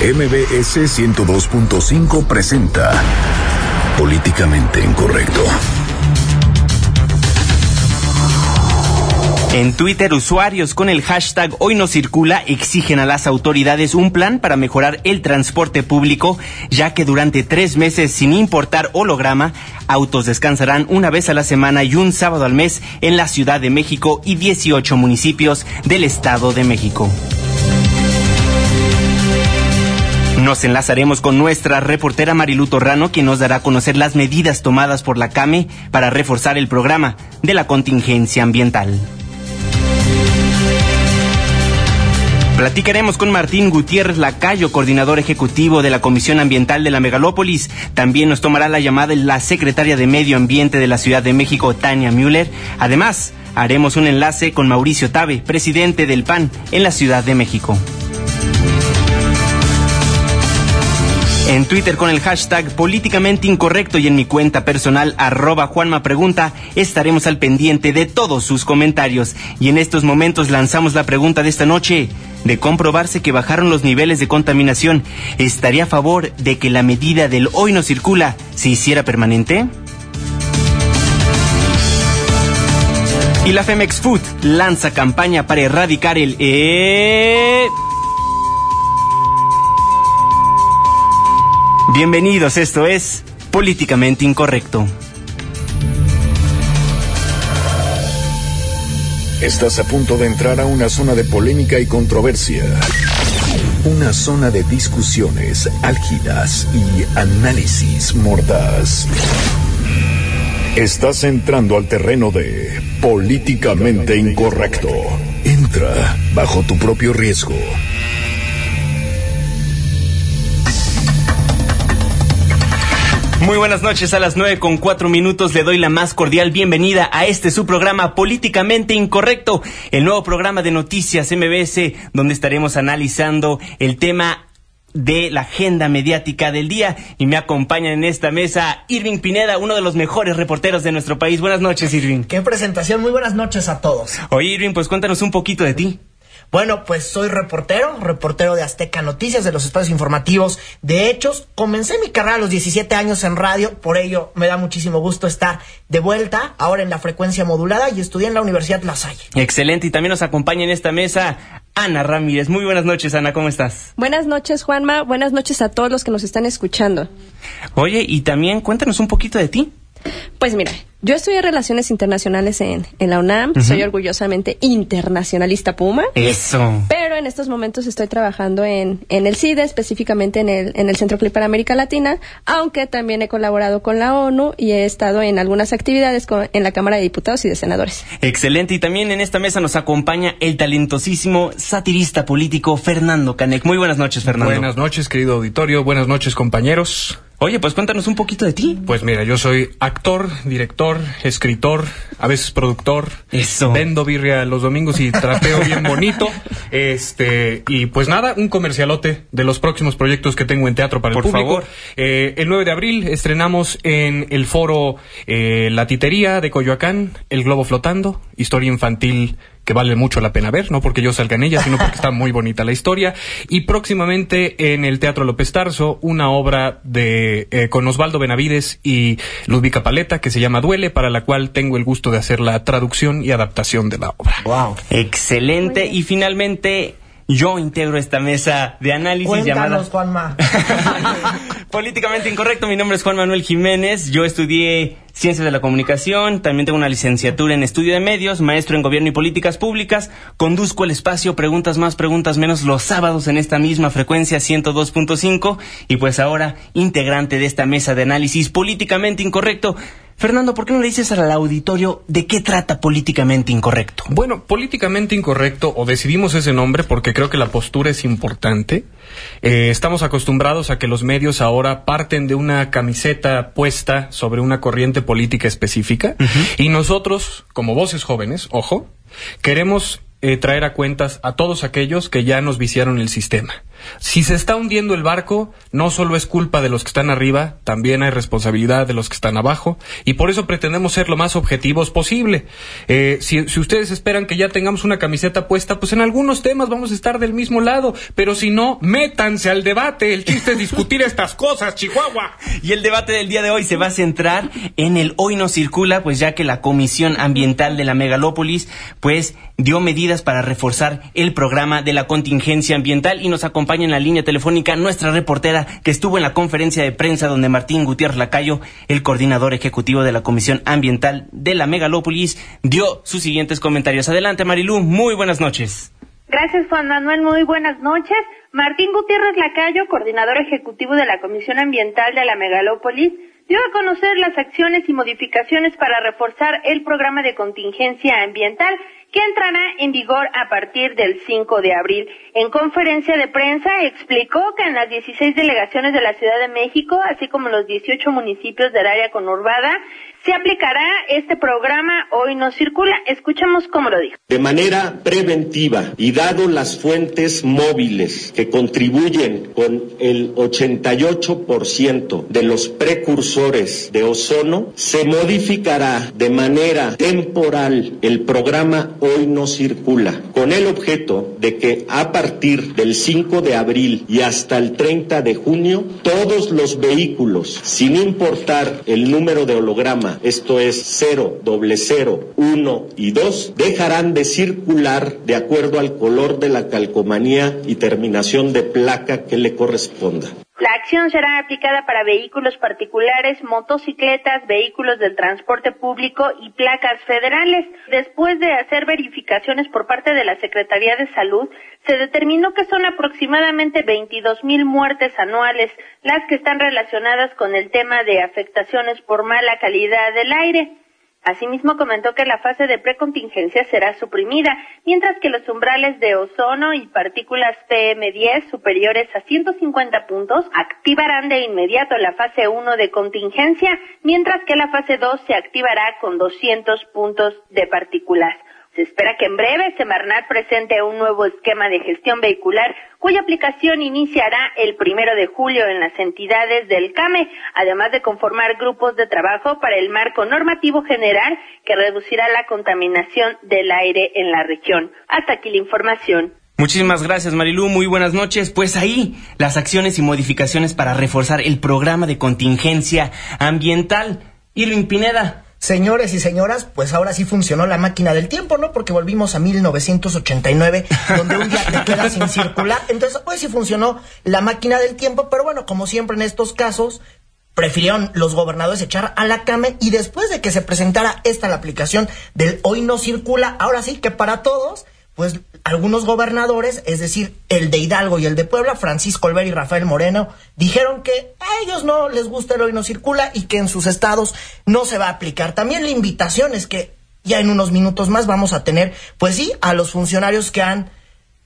MBS 102.5 presenta Políticamente Incorrecto. En Twitter, usuarios con el hashtag Hoy no circula exigen a las autoridades un plan para mejorar el transporte público, ya que durante tres meses, sin importar holograma, autos descansarán una vez a la semana y un sábado al mes en la Ciudad de México y 18 municipios del Estado de México. Nos enlazaremos con nuestra reportera Marilu Torrano, quien nos dará a conocer las medidas tomadas por la CAME para reforzar el programa de la contingencia ambiental. Platicaremos con Martín Gutiérrez Lacayo, coordinador ejecutivo de la Comisión Ambiental de la Megalópolis. También nos tomará la llamada la secretaria de Medio Ambiente de la Ciudad de México, Tania Müller. Además, haremos un enlace con Mauricio Tabe, presidente del PAN en la Ciudad de México. En Twitter con el hashtag políticamente incorrecto y en mi cuenta personal arroba Juanma Pregunta estaremos al pendiente de todos sus comentarios. Y en estos momentos lanzamos la pregunta de esta noche. De comprobarse que bajaron los niveles de contaminación, ¿estaría a favor de que la medida del hoy no circula se hiciera permanente? Y la Femex Food lanza campaña para erradicar el... Eh... Bienvenidos, esto es Políticamente Incorrecto. Estás a punto de entrar a una zona de polémica y controversia. Una zona de discusiones álgidas y análisis mordaz. Estás entrando al terreno de políticamente incorrecto. Entra bajo tu propio riesgo. Muy buenas noches, a las nueve con cuatro minutos le doy la más cordial bienvenida a este su programa Políticamente Incorrecto, el nuevo programa de noticias MBS, donde estaremos analizando el tema de la agenda mediática del día y me acompaña en esta mesa Irving Pineda, uno de los mejores reporteros de nuestro país. Buenas noches, Irving. Qué presentación, muy buenas noches a todos. Oye, Irving, pues cuéntanos un poquito de ti. Bueno, pues soy reportero, reportero de Azteca Noticias, de los espacios informativos de hechos. Comencé mi carrera a los 17 años en radio, por ello me da muchísimo gusto estar de vuelta, ahora en la frecuencia modulada y estudié en la Universidad La Salle. Excelente, y también nos acompaña en esta mesa Ana Ramírez. Muy buenas noches, Ana, ¿cómo estás? Buenas noches, Juanma. Buenas noches a todos los que nos están escuchando. Oye, y también cuéntanos un poquito de ti. Pues mira, yo estudié Relaciones Internacionales en, en la UNAM, soy orgullosamente internacionalista Puma. Eso. Pero en estos momentos estoy trabajando en, en el CIDE, específicamente en el, en el Centro Clip para América Latina, aunque también he colaborado con la ONU y he estado en algunas actividades con- en la Cámara de Diputados y de Senadores. Excelente, y también en esta mesa nos acompaña el talentosísimo satirista político Fernando Canek. Muy buenas noches, Fernando. Buenas noches, querido auditorio. Buenas noches, compañeros. Oye, pues cuéntanos un poquito de ti. Pues mira, yo soy actor, director, escritor, a veces productor. Eso. Vendo birria los domingos y trapeo bien bonito. Este, y pues nada, un comercialote de los próximos proyectos que tengo en teatro para Por el público. favor. Eh, el 9 de abril estrenamos en el foro eh, La Titería de Coyoacán, El Globo Flotando, historia infantil que vale mucho la pena ver, no porque yo salga en ella, sino porque está muy bonita la historia. Y próximamente en el Teatro López Tarso, una obra de eh, con Osvaldo Benavides y Ludvica Paleta que se llama Duele, para la cual tengo el gusto de hacer la traducción y adaptación de la obra. Wow. Excelente, y finalmente yo integro esta mesa de análisis llamada... Cuéntanos, Juanma. Políticamente incorrecto, mi nombre es Juan Manuel Jiménez, yo estudié Ciencias de la Comunicación, también tengo una licenciatura en Estudio de Medios, maestro en Gobierno y Políticas Públicas, conduzco el espacio Preguntas más, Preguntas menos los sábados en esta misma frecuencia 102.5 y pues ahora integrante de esta mesa de análisis políticamente incorrecto. Fernando, ¿por qué no le dices al auditorio de qué trata políticamente incorrecto? Bueno, políticamente incorrecto, o decidimos ese nombre porque creo que la postura es importante. Eh, estamos acostumbrados a que los medios ahora parten de una camiseta puesta sobre una corriente política específica y nosotros, como voces jóvenes, ojo, queremos eh, traer a cuentas a todos aquellos que ya nos viciaron el sistema. Si se está hundiendo el barco, no solo es culpa de los que están arriba, también hay responsabilidad de los que están abajo, y por eso pretendemos ser lo más objetivos posible. Eh, si, ustedes esperan que ya tengamos una camiseta puesta, pues en algunos temas vamos a estar del mismo lado, pero si no, métanse al debate. El chiste es discutir estas cosas, Chihuahua. Y el debate del día de hoy se va a centrar en el hoy no circula, pues ya que la Comisión Ambiental de la Megalópolis, pues dio medidas para reforzar el programa de la contingencia ambiental y nos acompaña en la línea telefónica nuestra reportera que estuvo en la conferencia de prensa donde Martín Gutiérrez Lacayo, el coordinador ejecutivo de la Comisión Ambiental de la Megalópolis, dio sus siguientes comentarios. Adelante, Marilú, muy buenas noches. Gracias, Juan Manuel. Muy buenas noches. Martín Gutiérrez Lacayo, coordinador ejecutivo de la Comisión Ambiental de la Megalópolis, dio a conocer las acciones y modificaciones para reforzar el programa de contingencia ambiental que entrará en vigor a partir del 5 de abril. En conferencia de prensa explicó que en las 16 delegaciones de la Ciudad de México, así como los 18 municipios del área conurbada, se aplicará este programa Hoy no circula. Escuchamos cómo lo dijo. De manera preventiva y dado las fuentes móviles que contribuyen con el 88% de los precursores de ozono, se modificará de manera temporal el programa Hoy no circula con el objeto de que a partir del 5 de abril y hasta el 30 de junio todos los vehículos, sin importar el número de esto es 0, doble 0, 1 y 2, dejarán de circular de acuerdo al color de la calcomanía y terminación de placa que le corresponda. La acción será aplicada para vehículos particulares, motocicletas, vehículos del transporte público y placas federales. Después de hacer verificaciones por parte de la Secretaría de Salud, se determinó que son aproximadamente 22 mil muertes anuales las que están relacionadas con el tema de afectaciones por mala calidad del aire. Asimismo comentó que la fase de precontingencia será suprimida, mientras que los umbrales de ozono y partículas PM10 superiores a 150 puntos activarán de inmediato la fase 1 de contingencia, mientras que la fase 2 se activará con 200 puntos de partículas. Se espera que en breve Semarnat presente un nuevo esquema de gestión vehicular cuya aplicación iniciará el primero de julio en las entidades del CAME, además de conformar grupos de trabajo para el marco normativo general que reducirá la contaminación del aire en la región. Hasta aquí la información. Muchísimas gracias, Marilú. Muy buenas noches. Pues ahí, las acciones y modificaciones para reforzar el programa de contingencia ambiental. Irving Pineda, Señores y señoras, pues ahora sí funcionó la máquina del tiempo, ¿no? Porque volvimos a 1989, donde un día te quedas sin circular. Entonces, hoy sí funcionó la máquina del tiempo, pero bueno, como siempre en estos casos, prefirieron los gobernadores echar a la cama y después de que se presentara esta la aplicación del hoy no circula, ahora sí que para todos, pues algunos gobernadores, es decir, el de Hidalgo y el de Puebla, Francisco Olver y Rafael Moreno, dijeron que a ellos no les gusta el hoy no circula y que en sus estados no se va a aplicar. También la invitación es que ya en unos minutos más vamos a tener, pues sí, a los funcionarios que han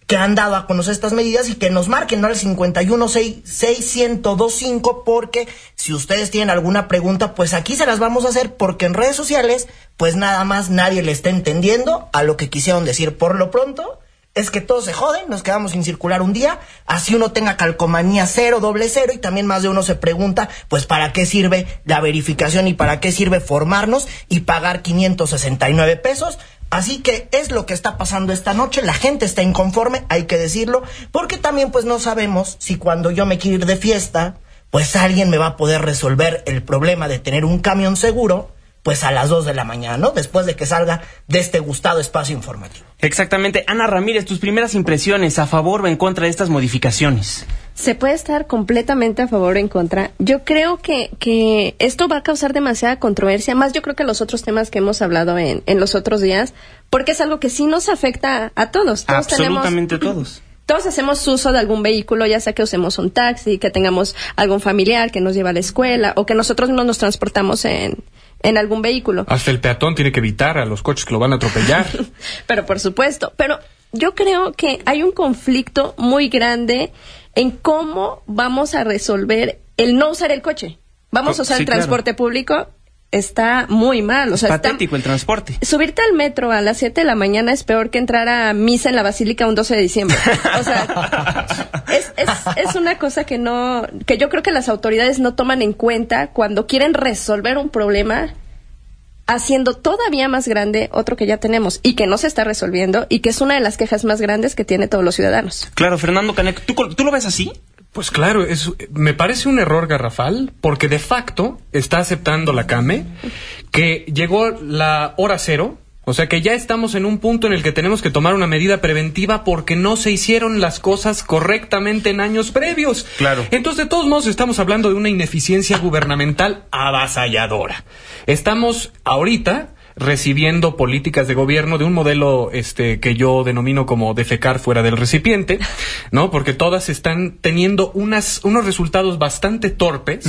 que han dado a conocer estas medidas y que nos marquen ¿no? al 516-1025 porque si ustedes tienen alguna pregunta, pues aquí se las vamos a hacer porque en redes sociales, pues nada más nadie le está entendiendo a lo que quisieron decir. Por lo pronto, es que todos se joden, nos quedamos sin circular un día, así uno tenga calcomanía cero, doble cero, y también más de uno se pregunta, pues, ¿para qué sirve la verificación y para qué sirve formarnos y pagar 569 pesos? Así que es lo que está pasando esta noche, la gente está inconforme, hay que decirlo, porque también pues no sabemos si cuando yo me quiero ir de fiesta, pues alguien me va a poder resolver el problema de tener un camión seguro, pues a las 2 de la mañana, ¿no? Después de que salga de este gustado espacio informativo. Exactamente. Ana Ramírez, tus primeras impresiones a favor o en contra de estas modificaciones. Se puede estar completamente a favor o en contra. Yo creo que, que esto va a causar demasiada controversia, más yo creo que los otros temas que hemos hablado en, en los otros días, porque es algo que sí nos afecta a todos. todos Absolutamente todos todos hacemos uso de algún vehículo, ya sea que usemos un taxi, que tengamos algún familiar que nos lleva a la escuela o que nosotros no nos transportamos en, en algún vehículo. Hasta el peatón tiene que evitar a los coches que lo van a atropellar. pero por supuesto, pero yo creo que hay un conflicto muy grande en cómo vamos a resolver el no usar el coche. Vamos a usar el transporte público está muy mal. O sea, es patético el transporte. Subirte al metro a las 7 de la mañana es peor que entrar a misa en la basílica un 12 de diciembre. O sea, es, es, es una cosa que no, que yo creo que las autoridades no toman en cuenta cuando quieren resolver un problema haciendo todavía más grande otro que ya tenemos y que no se está resolviendo y que es una de las quejas más grandes que tiene todos los ciudadanos. Claro, Fernando Canek, ¿tú, ¿tú lo ves así? Pues claro, es, me parece un error garrafal porque de facto está aceptando la CAME que llegó la hora cero, o sea que ya estamos en un punto en el que tenemos que tomar una medida preventiva porque no se hicieron las cosas correctamente en años previos. Claro. Entonces, de todos modos, estamos hablando de una ineficiencia gubernamental avasalladora. Estamos ahorita recibiendo políticas de gobierno de un modelo este que yo denomino como defecar fuera del recipiente, ¿no? Porque todas están teniendo unas unos resultados bastante torpes.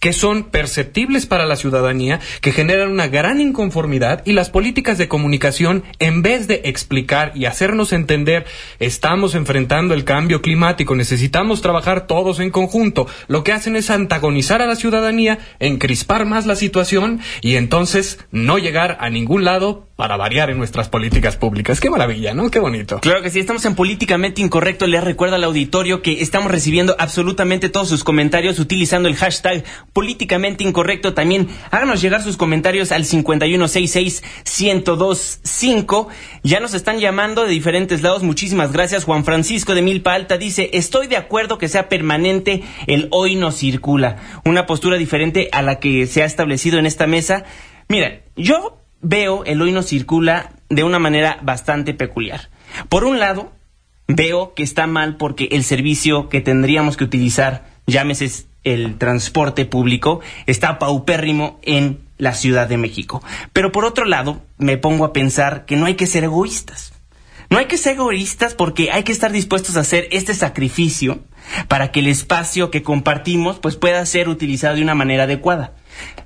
Que son perceptibles para la ciudadanía, que generan una gran inconformidad y las políticas de comunicación, en vez de explicar y hacernos entender, estamos enfrentando el cambio climático, necesitamos trabajar todos en conjunto, lo que hacen es antagonizar a la ciudadanía, encrispar más la situación y entonces no llegar a ningún lado para variar en nuestras políticas públicas. Qué maravilla, ¿no? Qué bonito. Claro que sí, estamos en Políticamente Incorrecto. Les recuerdo al auditorio que estamos recibiendo absolutamente todos sus comentarios utilizando el hashtag Políticamente Incorrecto. También háganos llegar sus comentarios al 5166-1025. Ya nos están llamando de diferentes lados. Muchísimas gracias. Juan Francisco de Milpa Alta dice, estoy de acuerdo que sea permanente el hoy no circula. Una postura diferente a la que se ha establecido en esta mesa. Mira, yo veo el hoy no circula de una manera bastante peculiar. Por un lado, veo que está mal porque el servicio que tendríamos que utilizar, llámese el transporte público, está paupérrimo en la Ciudad de México. Pero por otro lado, me pongo a pensar que no hay que ser egoístas. No hay que ser egoístas porque hay que estar dispuestos a hacer este sacrificio para que el espacio que compartimos pues pueda ser utilizado de una manera adecuada.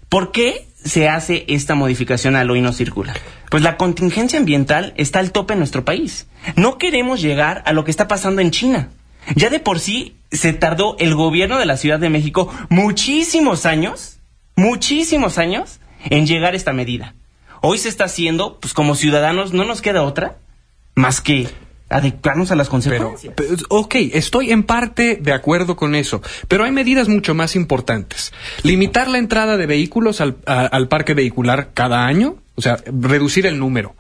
¿Por qué se hace esta modificación al hoy no circula? Pues la contingencia ambiental está al tope en nuestro país. No queremos llegar a lo que está pasando en China. Ya de por sí se tardó el gobierno de la Ciudad de México muchísimos años, muchísimos años en llegar a esta medida. Hoy se está haciendo, pues como ciudadanos no nos queda otra más que adecuarnos a las consecuencias. Pero, ok, estoy en parte de acuerdo con eso, pero hay medidas mucho más importantes. Limitar la entrada de vehículos al, a, al parque vehicular cada año, o sea, reducir el número.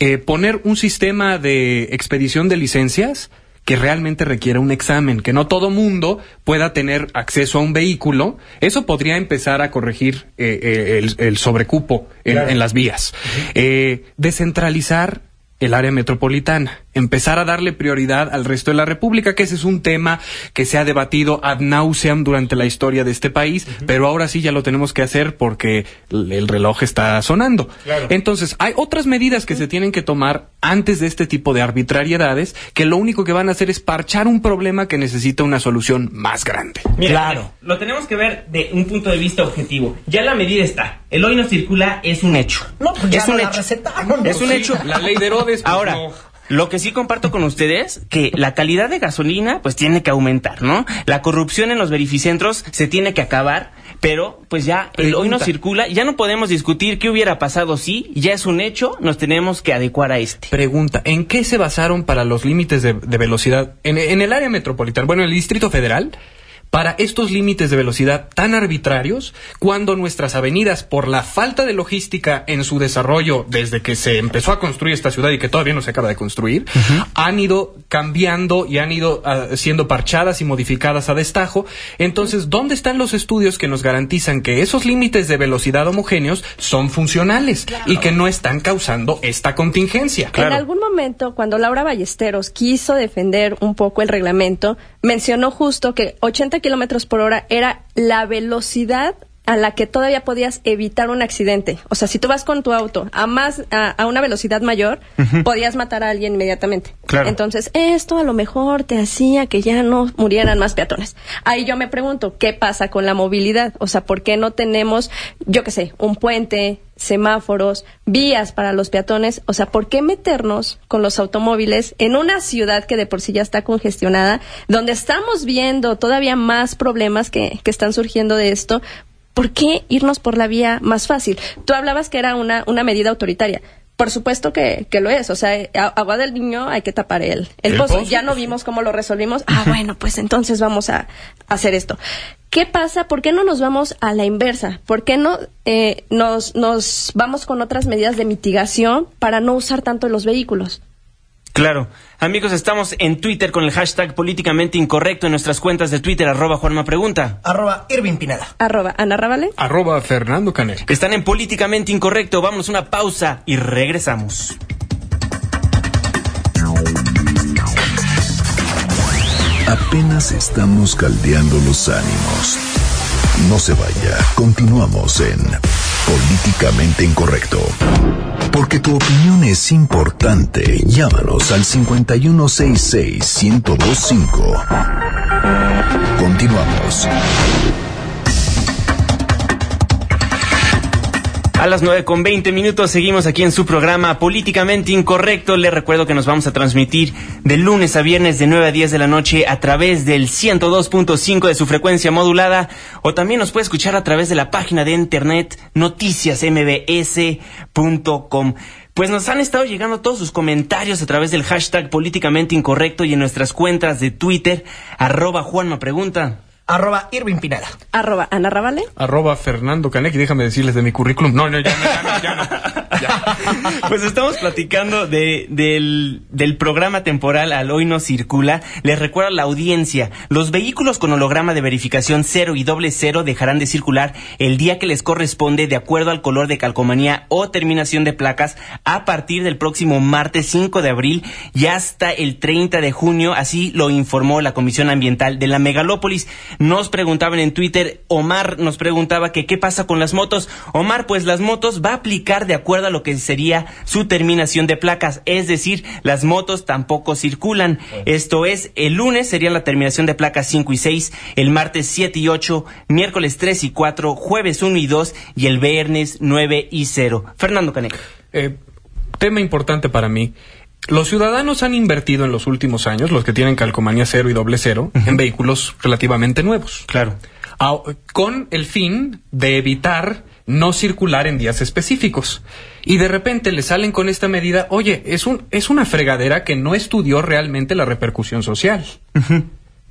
Eh, poner un sistema de expedición de licencias que realmente requiera un examen, que no todo mundo pueda tener acceso a un vehículo, eso podría empezar a corregir eh, eh, el, el, sobrecupo en, claro. en las vías. Uh -huh. descentralizar el área metropolitana, empezar a darle prioridad al resto de la República, que ese es un tema que se ha debatido ad nauseam durante la historia de este país, uh -huh. pero ahora sí ya lo tenemos que hacer porque el reloj está sonando. Claro. Entonces, hay otras medidas que uh -huh. se tienen que tomar antes de este tipo de arbitrariedades que lo único que van a hacer es parchar un problema que necesita una solución más grande. Mira, claro. Lo tenemos que ver de un punto de vista objetivo. Ya la medida está. El hoy no circula es un hecho. No, pues ya es un la hecho. recetaron. Es un hecho. La ley de Herodes. Pues Ahora, no. Lo que sí comparto con ustedes, que la calidad de gasolina pues tiene que aumentar, ¿no? La corrupción en los verificentros se tiene que acabar, pero pues ya el hoy no circula, ya no podemos discutir qué hubiera pasado si, ya es un hecho, nos tenemos que adecuar a este. Pregunta, ¿en qué se basaron para los límites de, de velocidad en, en el área metropolitana? Bueno, en el Distrito Federal, para estos límites de velocidad tan arbitrarios cuando nuestras avenidas, por la falta de logística en su desarrollo desde que se empezó a construir esta ciudad y que todavía no se acaba de construir, uh -huh. han ido cambiando y han ido uh, siendo parchadas y modificadas a destajo. Entonces, ¿dónde están los estudios que nos garantizan que esos límites de velocidad homogéneos son funcionales claro. y que no están causando esta contingencia? Claro. En algún momento, cuando Laura Ballesteros quiso defender un poco el reglamento, mencionó justo que 80 kilómetros por hora era la velocidad a la que todavía podías evitar un accidente. O sea, si tú vas con tu auto a más a, a una velocidad mayor, uh -huh. podías matar a alguien inmediatamente. Claro. Entonces, esto a lo mejor te hacía que ya no murieran más peatones. Ahí yo me pregunto, ¿qué pasa con la movilidad? O sea, ¿por qué no tenemos, yo qué sé, un puente, semáforos, vías para los peatones. O sea, ¿por qué meternos con los automóviles en una ciudad que de por sí ya está congestionada, donde estamos viendo todavía más problemas que, que están surgiendo de esto? ¿Por qué irnos por la vía más fácil? Tú hablabas que era una, una medida autoritaria por supuesto que, que lo es. O sea, a- agua del niño hay que tapar el, el, El pozo. pozo, Ya no vimos cómo lo resolvimos. Ah, bueno, pues entonces vamos a, a hacer esto. ¿Qué pasa? ¿Por qué no nos vamos a la inversa? ¿Por qué no eh, nos, nos vamos con otras medidas de mitigación para no usar tanto los vehículos? Claro. Amigos, estamos en Twitter con el hashtag políticamente incorrecto en nuestras cuentas de Twitter, arroba Juanma Pregunta. Arroba Irving Pineda. Arroba Ana Ravale. Arroba Fernando Canek. Están en políticamente incorrecto. Vámonos a una pausa y regresamos. Apenas estamos caldeando los ánimos. No se vaya, continuamos en Políticamente Incorrecto. Porque tu opinión es importante, llámanos al 5166-1025. Continuamos. A las 9 con 20 minutos seguimos aquí en su programa Políticamente Incorrecto. Les recuerdo que nos vamos a transmitir de lunes a viernes de 9 a 10 de la noche a través del 102.5 de su frecuencia modulada o también nos puede escuchar a través de la página de internet noticiasmbs.com. Pues nos han estado llegando todos sus comentarios a través del hashtag Políticamente Incorrecto y en nuestras cuentas de Twitter, arroba Juanma Pregunta. Arroba Irving Pineda. Arroba Ana Ravale. Arroba Fernando Canek. Y déjame decirles de mi currículum. No, no, ya no, ya no, ya no. Pues estamos platicando de, del, programa temporal Al Hoy No Circula. Les recuerdo a la audiencia, los vehículos con holograma de verificación cero y doble cero dejarán de circular el día que les corresponde de acuerdo al color de calcomanía o terminación de placas a partir del próximo martes 5 de abril y hasta el 30 de junio. Así lo informó la Comisión Ambiental de la Megalópolis. Nos preguntaban en Twitter, Omar nos preguntaba que qué pasa con las motos. Omar, pues las motos va a aplicar de acuerdo lo que sería su terminación de placas, es decir, las motos tampoco circulan. Esto es, el lunes sería la terminación de placas 5 y 6, el martes 7 y 8, miércoles 3 y 4, jueves 1 y 2 y el viernes 9 y 0. Fernando Caneca. Eh, tema importante para mí. Los ciudadanos han invertido en los últimos años, los que tienen calcomanía cero y doble cero, en vehículos relativamente nuevos. Claro. Con el fin de evitar no circular en días específicos. Y de repente le salen con esta medida, oye, es, un, es una fregadera que no estudió realmente la repercusión social.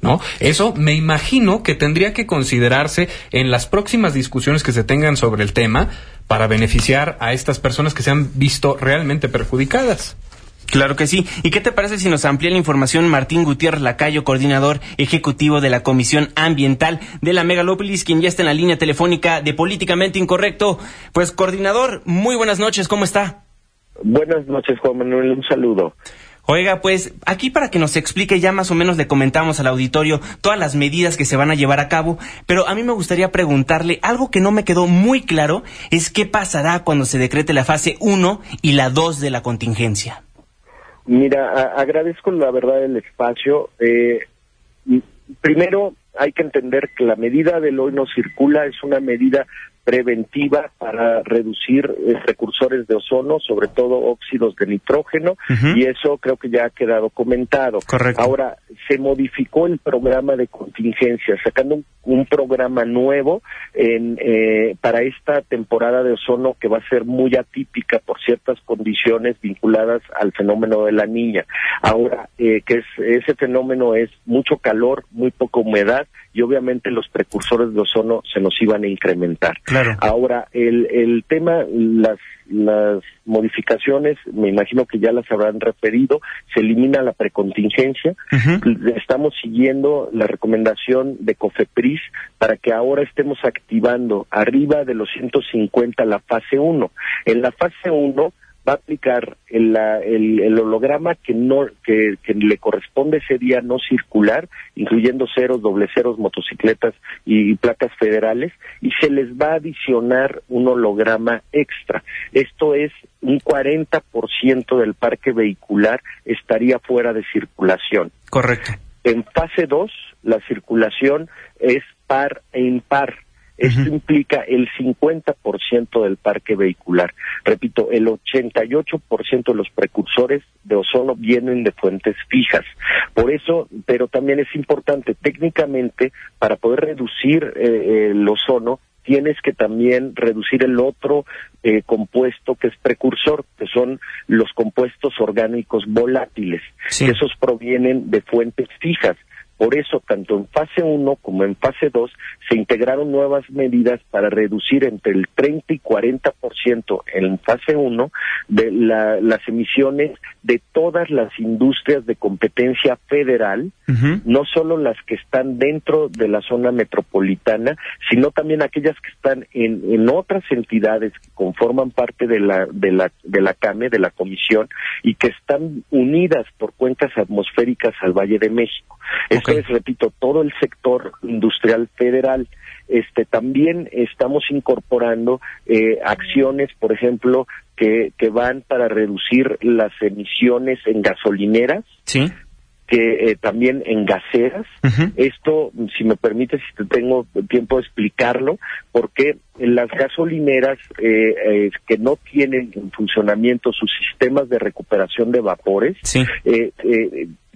¿No? Eso me imagino que tendría que considerarse en las próximas discusiones que se tengan sobre el tema para beneficiar a estas personas que se han visto realmente perjudicadas. Claro que sí. ¿Y qué te parece si nos amplía la información Martín Gutiérrez Lacayo, coordinador ejecutivo de la Comisión Ambiental de la Megalópolis, quien ya está en la línea telefónica de Políticamente Incorrecto? Pues, coordinador, muy buenas noches, ¿cómo está? Buenas noches, Juan Manuel. Un saludo. Oiga, pues aquí para que nos explique, ya más o menos le comentamos al auditorio todas las medidas que se van a llevar a cabo, pero a mí me gustaría preguntarle algo que no me quedó muy claro, es qué pasará cuando se decrete la fase 1 y la 2 de la contingencia. Mira, a- agradezco la verdad el espacio. Eh, primero, hay que entender que la medida del hoy no circula es una medida preventiva para reducir eh, precursores de ozono, sobre todo óxidos de nitrógeno, y eso creo que ya ha quedado comentado. Correcto. Ahora, se modificó el programa de contingencia, sacando un, un programa nuevo en, eh, para esta temporada de ozono que va a ser muy atípica por ciertas condiciones vinculadas al fenómeno de la niña. Ahora, eh, que es, ese fenómeno es mucho calor, muy poca humedad y obviamente los precursores de ozono se nos iban a incrementar. Claro. Ahora, el, el tema, las, las modificaciones, me imagino que ya las habrán referido, se elimina la precontingencia, estamos siguiendo la recomendación de COFEPRIS para que ahora estemos activando arriba de los 150 la fase 1. En la fase 1 va a aplicar el, el- el holograma que no que, que le corresponde ese día no circular, incluyendo ceros, doble ceros, motocicletas y, y placas federales, y se les va a adicionar un holograma extra. Esto es un 40% del parque vehicular estaría fuera de circulación. Correcto. En fase 2, la circulación es par e impar. Esto implica el 50% del parque vehicular. Repito, el 88% de los precursores de ozono vienen de fuentes fijas. Por eso, pero también es importante, técnicamente, para poder reducir eh, el ozono, tienes que también reducir el otro eh, compuesto que es precursor, que son los compuestos orgánicos volátiles, Sí. esos provienen de fuentes fijas. Por eso, tanto en fase 1 como en fase 2, se integraron nuevas medidas para reducir entre el 30 y 40% en fase 1 de la- las emisiones de todas las industrias de competencia federal, no solo las que están dentro de la zona metropolitana, sino también aquellas que están en, en otras entidades que conforman parte de la, de la, de la CAME, de la Comisión, y que están unidas por cuencas atmosféricas al Valle de México. Ok. es, repito, todo el sector industrial federal. Este, también estamos incorporando eh, acciones, por ejemplo, que, que van para reducir las emisiones en gasolineras, Sí. que eh, también en gaseras. Esto, si me permite, si te tengo tiempo de explicarlo, porque en las gasolineras eh, eh, que no tienen en funcionamiento sus sistemas de recuperación de vapores, Sí.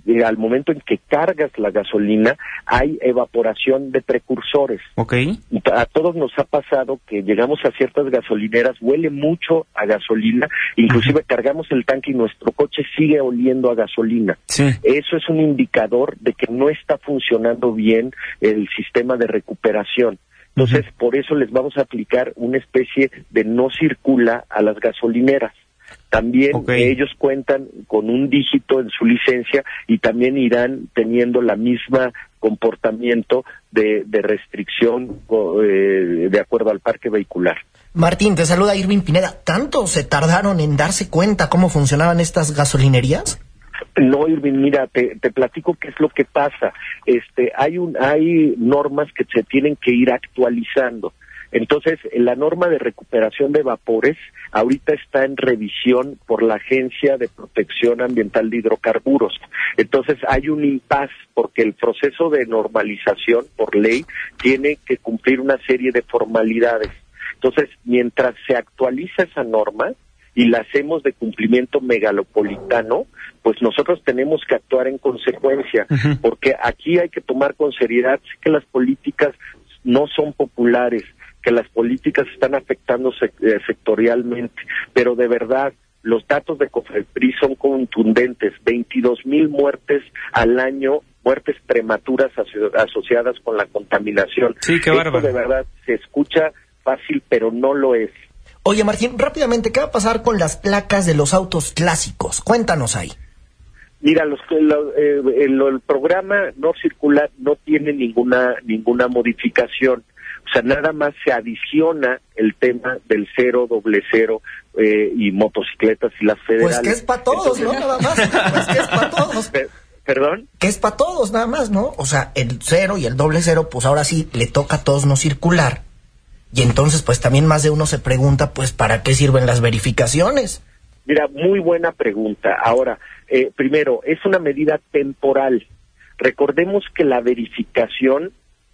Eh, al momento en que cargas la gasolina, hay evaporación de precursores. Ok. Y A todos nos ha pasado que llegamos a ciertas gasolineras, huele mucho a gasolina, inclusive cargamos el tanque y nuestro coche sigue oliendo a gasolina. Sí. Eso es un indicador de que no está funcionando bien el sistema de recuperación. Entonces, por eso les vamos a aplicar una especie de no circula a las gasolineras. También ellos cuentan con un dígito en su licencia y también irán teniendo la misma comportamiento de, de restricción eh, de acuerdo al parque vehicular. Martín, te saluda Irving Pineda. ¿Tanto se tardaron en darse cuenta cómo funcionaban estas gasolinerías? No, Irving, mira, te, te platico qué es lo que pasa. Este, hay un, hay normas que se tienen que ir actualizando. Entonces, la norma de recuperación de vapores ahorita está en revisión por la Agencia de Protección Ambiental de Hidrocarburos. Entonces, hay un impas porque el proceso de normalización por ley tiene que cumplir una serie de formalidades. Entonces, mientras se actualiza esa norma, y la hacemos de cumplimiento megalopolitano, pues nosotros tenemos que actuar en consecuencia, porque aquí hay que tomar con seriedad que las políticas no son populares, que las políticas están afectando sec- eh, sectorialmente, pero de verdad los datos de COFEPRIS son contundentes, 22 mil muertes al año, muertes prematuras aso- asociadas con la contaminación. Sí, qué Esto de verdad se escucha fácil, pero no lo es. Oye, Martín, rápidamente, ¿qué va a pasar con las placas de los autos clásicos? Cuéntanos ahí. Mira, los, lo- eh, el, el programa no circular no tiene ninguna ninguna modificación. O sea, nada más se adiciona el tema del cero, doble cero eh, y motocicletas y las federales. Pues que es para todos, ¿no? Nada más. Pues que es para todos. Pe- ¿Perdón? Que es para todos, nada más, ¿no? O sea, el cero y el doble cero, pues ahora sí le toca a todos no circular. Y entonces, pues también más de uno se pregunta, pues, ¿para qué sirven las verificaciones? Mira, muy buena pregunta. Ahora, eh, primero, es una medida temporal. Recordemos que la verificación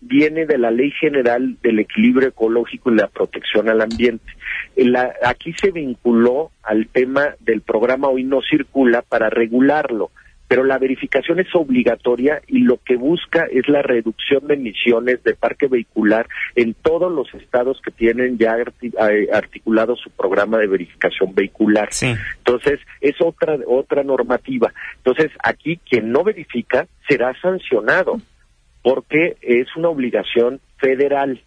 viene de la Ley General del Equilibrio Ecológico y la Protección al Ambiente. En la- aquí se vinculó al tema del programa Hoy no circula para regularlo, pero la verificación es obligatoria y lo que busca es la reducción de emisiones de parque vehicular en todos los estados que tienen ya eh, articulado su programa de verificación vehicular. Sí. Entonces, es otra, otra normativa. Entonces, aquí quien no verifica será sancionado porque es una obligación federal.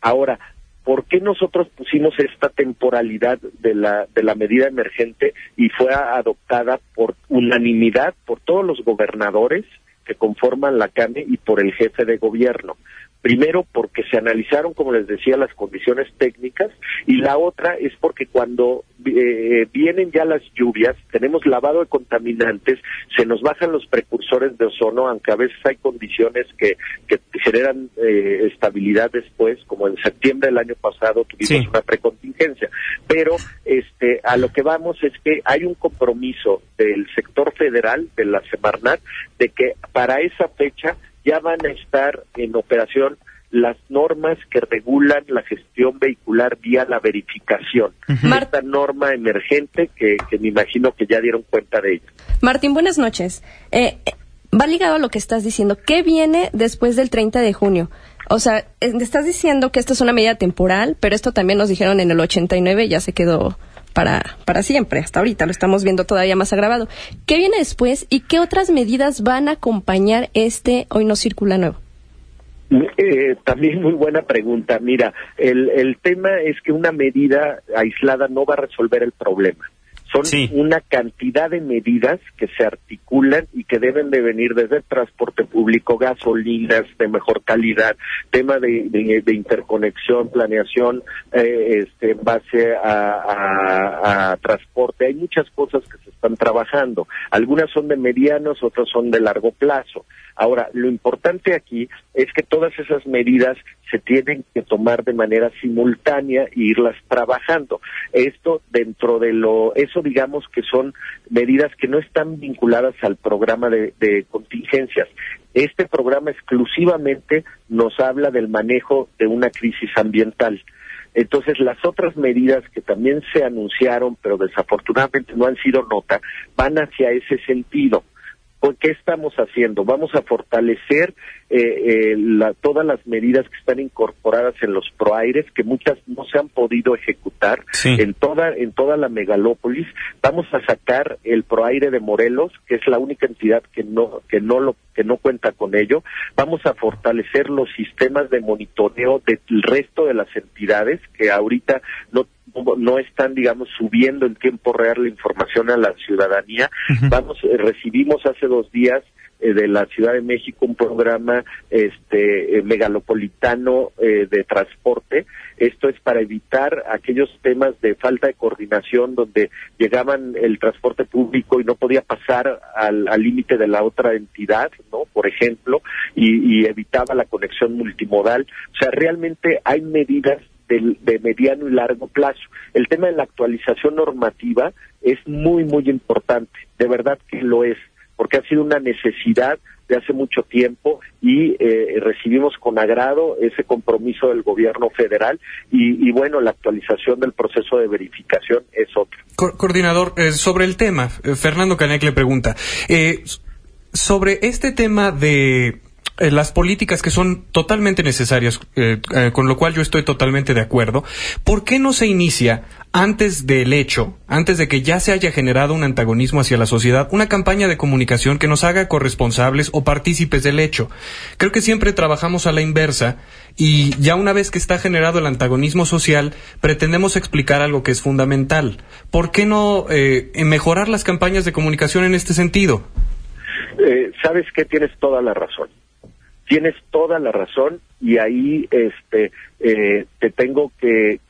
Ahora, ¿por qué nosotros pusimos esta temporalidad de la, de la medida emergente y fue adoptada por unanimidad por todos los gobernadores que conforman la CAME y por el jefe de gobierno? Primero, porque se analizaron, como les decía, las condiciones técnicas y la otra es porque cuando eh, vienen ya las lluvias, tenemos lavado de contaminantes, se nos bajan los precursores de ozono, aunque a veces hay condiciones que, que generan eh, estabilidad después, como en septiembre del año pasado tuvimos Sí. una precontingencia. Pero este, a lo que vamos es que hay un compromiso del sector federal, de la Semarnat, de que para esa fecha ya van a estar en operación las normas que regulan la gestión vehicular vía la verificación. Mar- Esta norma emergente que, que me imagino que ya dieron cuenta de ella. Martín, buenas noches. Eh, eh, va ligado a lo que estás diciendo. ¿Qué viene después del 30 de junio? O sea, eh, estás diciendo que esto es una medida temporal, pero esto también nos dijeron en el 89 y ya se quedó para, para siempre, hasta ahorita lo estamos viendo todavía más agravado. ¿Qué viene después y qué otras medidas van a acompañar este Hoy no circula nuevo? Eh, también muy buena pregunta. Mira, el, el tema es que una medida aislada no va a resolver el problema. Son una cantidad de medidas que se articulan y que deben de venir desde el transporte público, gasolinas de mejor calidad, tema de, de, interconexión, planeación eh, este, en base a, a, transporte. Hay muchas cosas que se están trabajando. Algunas son de medianos, otras son de largo plazo. Ahora, lo importante aquí es que todas esas medidas se tienen que tomar de manera simultánea e irlas trabajando. Esto dentro de lo, eso digamos que son medidas que no están vinculadas al programa de, de contingencias. Este programa exclusivamente nos habla del manejo de una crisis ambiental. Entonces, las otras medidas que también se anunciaron, pero desafortunadamente no han sido nota, van hacia ese sentido. ¿Qué estamos haciendo? Vamos a fortalecer eh, eh, todas las medidas que están incorporadas en los proaires, que muchas no se han podido ejecutar en toda en toda la megalópolis. Vamos a sacar el proaire de Morelos, que es la única entidad que no que no lo que no cuenta con ello. Vamos a fortalecer los sistemas de monitoreo del resto de las entidades que ahorita no no están, digamos, subiendo en tiempo real la información a la ciudadanía. Vamos, eh, recibimos hace dos días eh, de la Ciudad de México un programa este eh, megalopolitano de transporte. Esto es para evitar aquellos temas de falta de coordinación donde llegaban el transporte público y no podía pasar al límite de la otra entidad, ¿no? Por ejemplo, y, y evitaba la conexión multimodal. O sea, realmente hay medidas de, mediano y largo plazo. El tema de la actualización normativa es muy, muy importante, de verdad que lo es, porque ha sido una necesidad de hace mucho tiempo y eh, recibimos con agrado ese compromiso del gobierno federal y, bueno, la actualización del proceso de verificación es otro. coordinador, eh, sobre el tema, eh, Fernando Canek le pregunta, sobre este tema de eh, las políticas que son totalmente necesarias, eh, eh, con lo cual yo estoy totalmente de acuerdo, ¿por qué no se inicia antes del hecho, antes de que ya se haya generado un antagonismo hacia la sociedad, una campaña de comunicación que nos haga corresponsables o partícipes del hecho? Creo que siempre trabajamos a la inversa y ya una vez que está generado el antagonismo social, pretendemos explicar algo que es fundamental. ¿Por qué no mejorar las campañas de comunicación en este sentido? Sabes que tienes toda la razón. Tienes toda la razón y ahí este eh, te tengo que,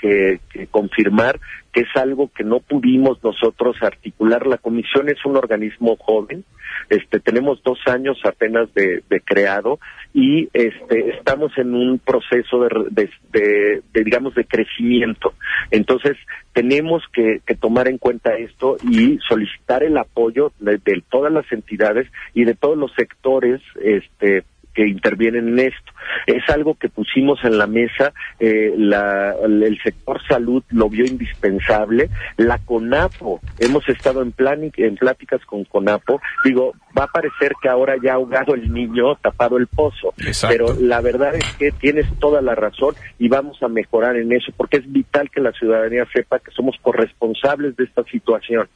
confirmar que es algo que no pudimos nosotros articular. La comisión es un organismo joven, este tenemos dos años apenas de, creado y este estamos en un proceso de, de, digamos de crecimiento. Entonces tenemos que, que, tomar en cuenta esto y solicitar el apoyo de todas las entidades y de todos los sectores este que intervienen en esto. Es algo que pusimos en la mesa, eh, el sector salud lo vio indispensable, la CONAPO, hemos estado en, plan, en pláticas con CONAPO, digo, va a parecer que ahora ya ha ahogado el niño, tapado el pozo, pero la verdad es que tienes toda la razón y vamos a mejorar en eso, porque es vital que la ciudadanía sepa que somos corresponsables de esta situación.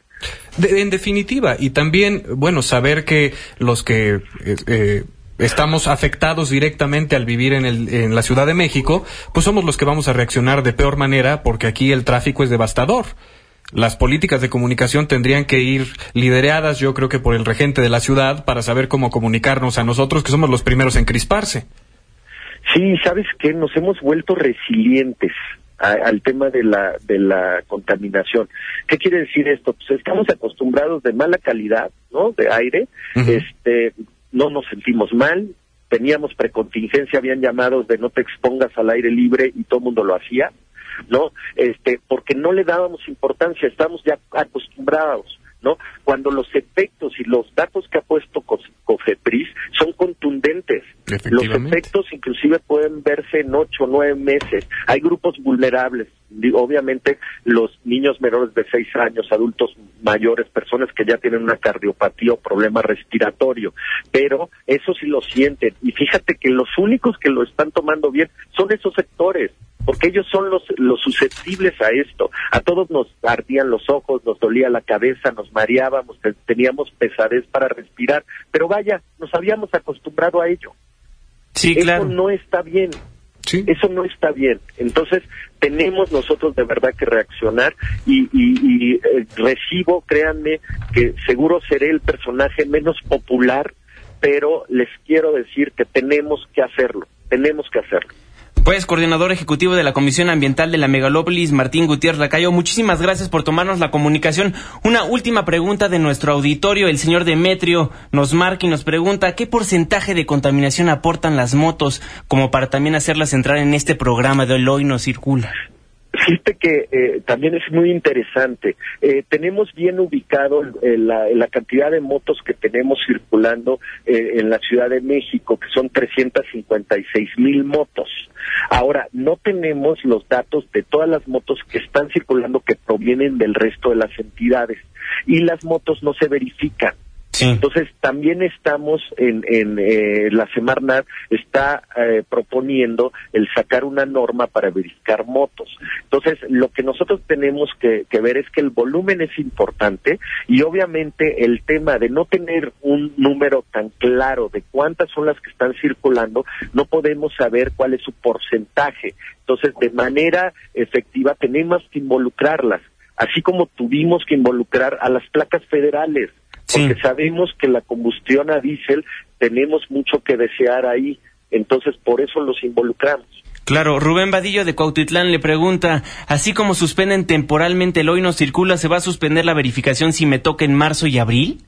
en definitiva, y también, bueno, saber que los que eh, eh estamos afectados directamente al vivir en, el, en la Ciudad de México, pues somos los que vamos a reaccionar de peor manera porque aquí el tráfico es devastador. Las políticas de comunicación tendrían que ir lideradas, yo creo que por el regente de la ciudad, para saber cómo comunicarnos a nosotros, que somos los primeros en crisparse. Sí, sabes que nos hemos vuelto resilientes al tema de la de la contaminación. ¿Qué quiere decir esto? Pues estamos acostumbrados de mala calidad, ¿no? De aire, este no nos sentimos mal, teníamos precontingencia, habían llamados de no te expongas al aire libre y todo el mundo lo hacía, ¿no? Este, porque no le dábamos importancia, estamos ya acostumbrados, ¿no? Cuando los efectos y los datos que ha puesto COFEPRIS son contundentes, Los efectos inclusive pueden verse en ocho o nueve meses. Hay grupos vulnerables, obviamente los niños menores de seis años, adultos mayores, personas que ya tienen una cardiopatía o problema respiratorio, pero eso sí lo sienten. Y fíjate que los únicos que lo están tomando bien son esos sectores porque ellos son los, los susceptibles a esto. A todos nos ardían los ojos, nos dolía la cabeza, nos mareábamos, teníamos pesadez para respirar, pero vaya, nos habíamos acostumbrado a ello. Sí, Eso no está bien. Eso no está bien. Entonces, tenemos nosotros de verdad que reaccionar y, y, eh, recibo, créanme, que seguro seré el personaje menos popular, pero les quiero decir que tenemos que hacerlo, tenemos que hacerlo. Pues, coordinador ejecutivo de la Comisión Ambiental de la Megalópolis, Martín Gutiérrez Lacayo, muchísimas gracias por tomarnos la comunicación. Una última pregunta de nuestro auditorio. El señor Demetrio nos marca y nos pregunta qué porcentaje de contaminación aportan las motos como para también hacerlas entrar en este programa de Hoy No Circula. Fíjate que eh, también es muy interesante. Eh, tenemos bien ubicado la, la, cantidad de motos que tenemos circulando eh, en la Ciudad de México, que son 356 mil motos. Ahora, no tenemos los datos de todas las motos que están circulando que provienen del resto de las entidades y las motos no se verifican. Entonces, también estamos en, en eh, la Semarnat está eh, proponiendo el sacar una norma para verificar motos. Entonces, lo que nosotros tenemos que, que, ver es que el volumen es importante y obviamente el tema de no tener un número tan claro de cuántas son las que están circulando, no podemos saber cuál es su porcentaje. Entonces, de manera efectiva, tenemos que involucrarlas, así como tuvimos que involucrar a las placas federales porque sabemos que la combustión a diésel tenemos mucho que desear ahí, entonces por eso los involucramos. Claro, Rubén Vadillo de Cuautitlán le pregunta, así como suspenden temporalmente el hoy no circula, ¿se va a suspender la verificación si me toca en marzo y abril?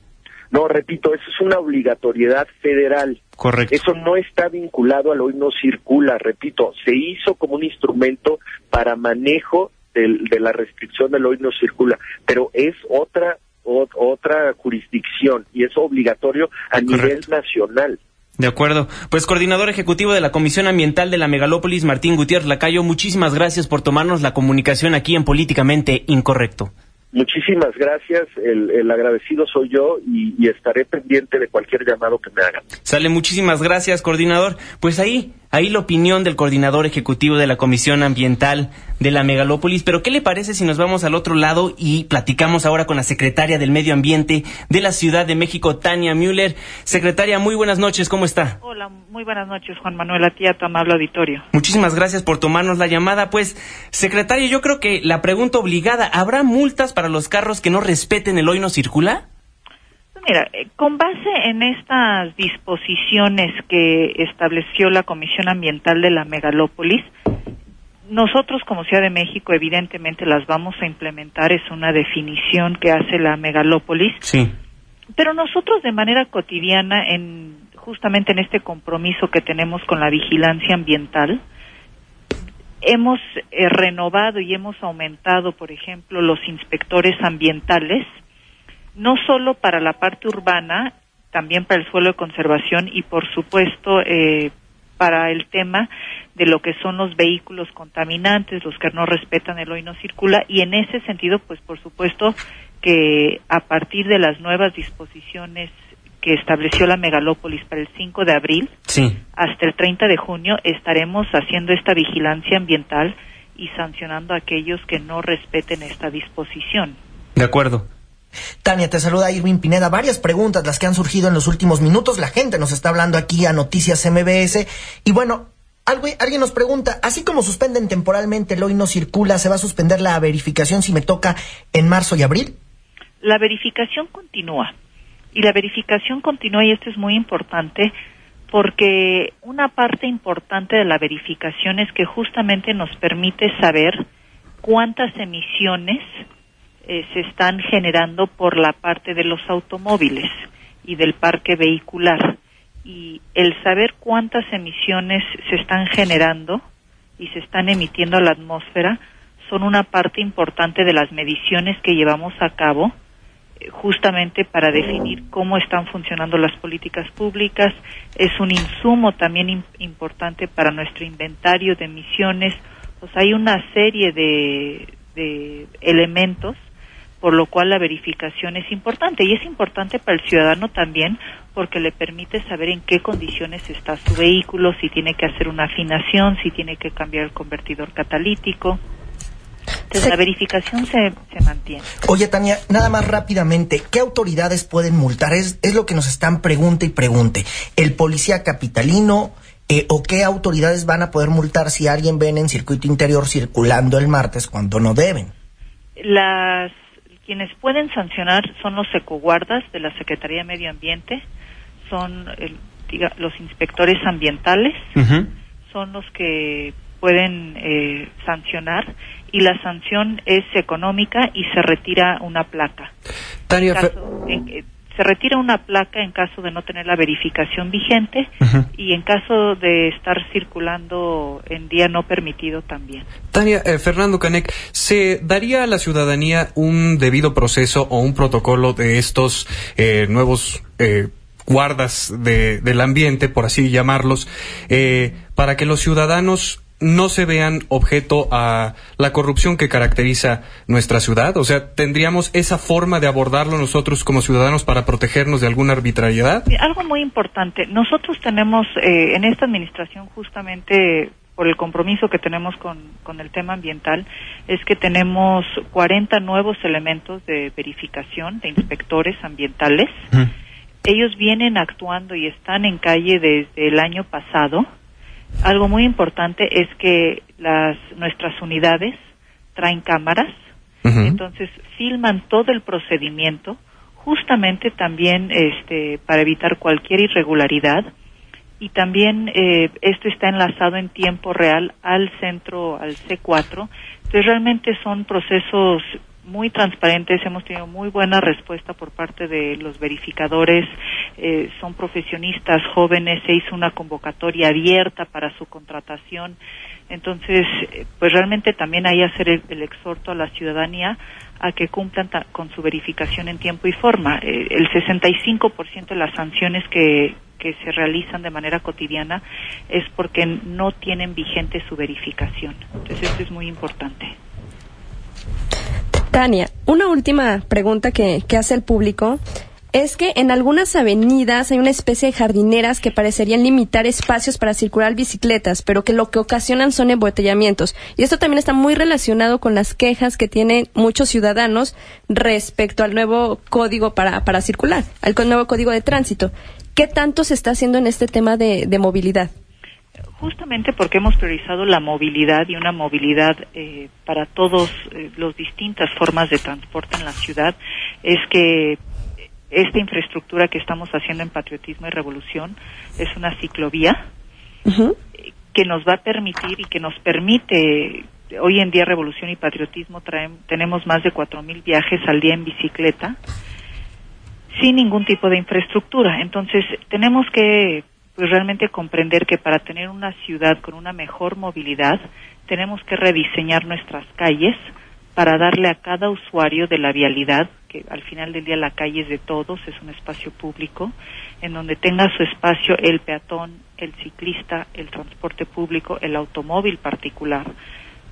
No, repito, eso es una obligatoriedad federal. Correcto. Eso no está vinculado al hoy no circula, repito, se hizo como un instrumento para manejo de la restricción del hoy no circula, pero es otra otra jurisdicción y es obligatorio a nivel nacional. De acuerdo. Pues coordinador ejecutivo de la Comisión Ambiental de la Megalópolis, Martín Gutiérrez Lacayo, muchísimas gracias por tomarnos la comunicación aquí en Políticamente Incorrecto. Muchísimas gracias, el, agradecido soy yo y, y, estaré pendiente de cualquier llamado que me hagan. Sale, muchísimas gracias, coordinador. Pues ahí, ahí la opinión del coordinador ejecutivo de la Comisión Ambiental de la Megalópolis. Pero, ¿qué le parece si nos vamos al otro lado y platicamos ahora con la secretaria del Medio Ambiente de la Ciudad de México, Tania Müller? Secretaria, muy buenas noches, ¿cómo está? Hola, muy buenas noches, Juan Manuel, a ti a tu amable auditorio. Muchísimas gracias por tomarnos la llamada. Pues, secretaria, yo creo que la pregunta obligada, ¿habrá multas para los carros que no respeten el hoy no circula? Mira, eh, con base en estas disposiciones que estableció la Comisión Ambiental de la Megalópolis, nosotros como Ciudad de México evidentemente las vamos a implementar, es una definición que hace la megalópolis. Sí. Pero nosotros de manera cotidiana, en, justamente en este compromiso que tenemos con la vigilancia ambiental, hemos eh, renovado y hemos aumentado, por ejemplo, los inspectores ambientales no solo para la parte urbana, también para el suelo de conservación y por supuesto eh, para el tema de lo que son los vehículos contaminantes, los que no respetan el hoy no circula y en ese sentido pues por supuesto que a partir de las nuevas disposiciones que estableció la megalópolis para el 5 de abril hasta el 30 de junio estaremos haciendo esta vigilancia ambiental y sancionando a aquellos que no respeten esta disposición. De acuerdo. Tania, te saluda Irving Pineda. Varias preguntas las que han surgido en los últimos minutos. La gente nos está hablando aquí a Noticias MBS. Y bueno, alguien nos pregunta, así como suspenden temporalmente el hoy no circula, ¿se va a suspender la verificación si me toca en marzo y abril? La verificación continúa. Y la verificación continúa, y esto es muy importante, porque una parte importante de la verificación es que justamente nos permite saber cuántas emisiones eh, se están generando por la parte de los automóviles y del parque vehicular. Y el saber cuántas emisiones se están generando y se están emitiendo a la atmósfera son una parte importante de las mediciones que llevamos a cabo justamente para definir cómo están funcionando las políticas públicas. Es un insumo también importante para nuestro inventario de emisiones. Pues hay una serie de, de elementos por lo cual la verificación es importante y es importante para el ciudadano también porque le permite saber en qué condiciones está su vehículo, si tiene que hacer una afinación, si tiene que cambiar el convertidor catalítico. Entonces la verificación se, se, mantiene. Oye, Tania, nada más rápidamente, ¿qué autoridades pueden multar? Es, es lo que nos están pregunte y pregunte. ¿El policía capitalino eh, o qué autoridades van a poder multar si alguien ven en circuito interior circulando el martes cuando no deben? Las quienes pueden sancionar son los ecoguardas de la Secretaría de Medio Ambiente, son el, diga, los inspectores ambientales, son los que pueden eh, sancionar y la sanción es económica y se retira una placa. Tania, caso, en, eh, se retira una placa en caso de no tener la verificación vigente uh -huh. y en caso de estar circulando en día no permitido también. Tania, eh, Fernando Canek, ¿se daría a la ciudadanía un debido proceso o un protocolo de estos eh, nuevos eh, guardas de, del ambiente, por así llamarlos, eh, para que los ciudadanos no se vean objeto a la corrupción que caracteriza nuestra ciudad? O sea, ¿tendríamos esa forma de abordarlo nosotros como ciudadanos para protegernos de alguna arbitrariedad? Algo muy importante. Nosotros tenemos eh, en esta administración justamente por el compromiso que tenemos con, con, el tema ambiental, es que tenemos 40 nuevos elementos de verificación de inspectores ambientales. Uh -huh. Ellos vienen actuando y están en calle desde el año pasado algo muy importante es que las nuestras unidades traen cámaras, uh -huh. entonces filman todo el procedimiento, justamente también este para evitar cualquier irregularidad y también eh, esto está enlazado en tiempo real al centro, al C4. Entonces realmente son procesos muy transparentes, hemos tenido muy buena respuesta por parte de los verificadores, eh, son profesionistas jóvenes, se hizo una convocatoria abierta para su contratación, entonces pues realmente también hay hacer el, el exhorto a la ciudadanía a que cumplan con su verificación en tiempo y forma. Eh, el 65% de las sanciones que, que se realizan de manera cotidiana es porque no tienen vigente su verificación. Entonces esto es muy importante. Tania, una última pregunta que, que, hace el público es que en algunas avenidas hay una especie de jardineras que parecerían limitar espacios para circular bicicletas, pero que lo que ocasionan son embotellamientos. Y esto también está muy relacionado con las quejas que tienen muchos ciudadanos respecto al nuevo código para, para circular, al nuevo código de tránsito. ¿Qué tanto se está haciendo en este tema de, de movilidad? Justamente porque hemos priorizado la movilidad y una movilidad eh, para todos eh, las distintas formas de transporte en la ciudad es que esta infraestructura que estamos haciendo en Patriotismo y Revolución es una ciclovía uh -huh. que nos va a permitir y que nos permite hoy en día Revolución y Patriotismo traen, tenemos más de cuatro mil viajes al día en bicicleta sin ningún tipo de infraestructura entonces tenemos que pues realmente comprender que para tener una ciudad con una mejor movilidad tenemos que rediseñar nuestras calles para darle a cada usuario de la vialidad, que al final del día la calle es de todos, es un espacio público, en donde tenga su espacio el peatón, el ciclista, el transporte público, el automóvil particular,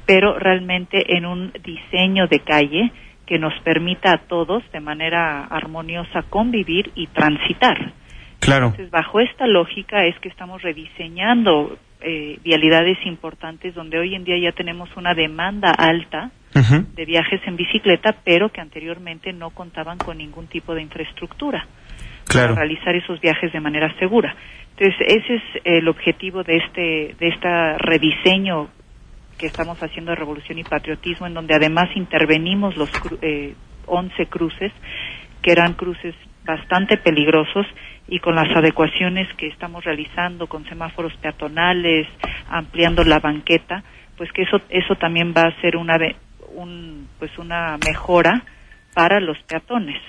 pero realmente en un diseño de calle que nos permita a todos de manera armoniosa convivir y transitar. Claro. Entonces, bajo esta lógica es que estamos rediseñando eh, vialidades importantes donde hoy en día ya tenemos una demanda alta uh -huh. de viajes en bicicleta, pero que anteriormente no contaban con ningún tipo de infraestructura claro. para realizar esos viajes de manera segura. Entonces, ese es el objetivo de este de este rediseño que estamos haciendo de Revolución y Patriotismo, en donde además intervenimos los eh, 11 cruces, que eran cruces bastante peligrosos y con las adecuaciones que estamos realizando con semáforos peatonales, ampliando la banqueta, pues que eso eso también va a ser una un, pues una mejora para los peatones.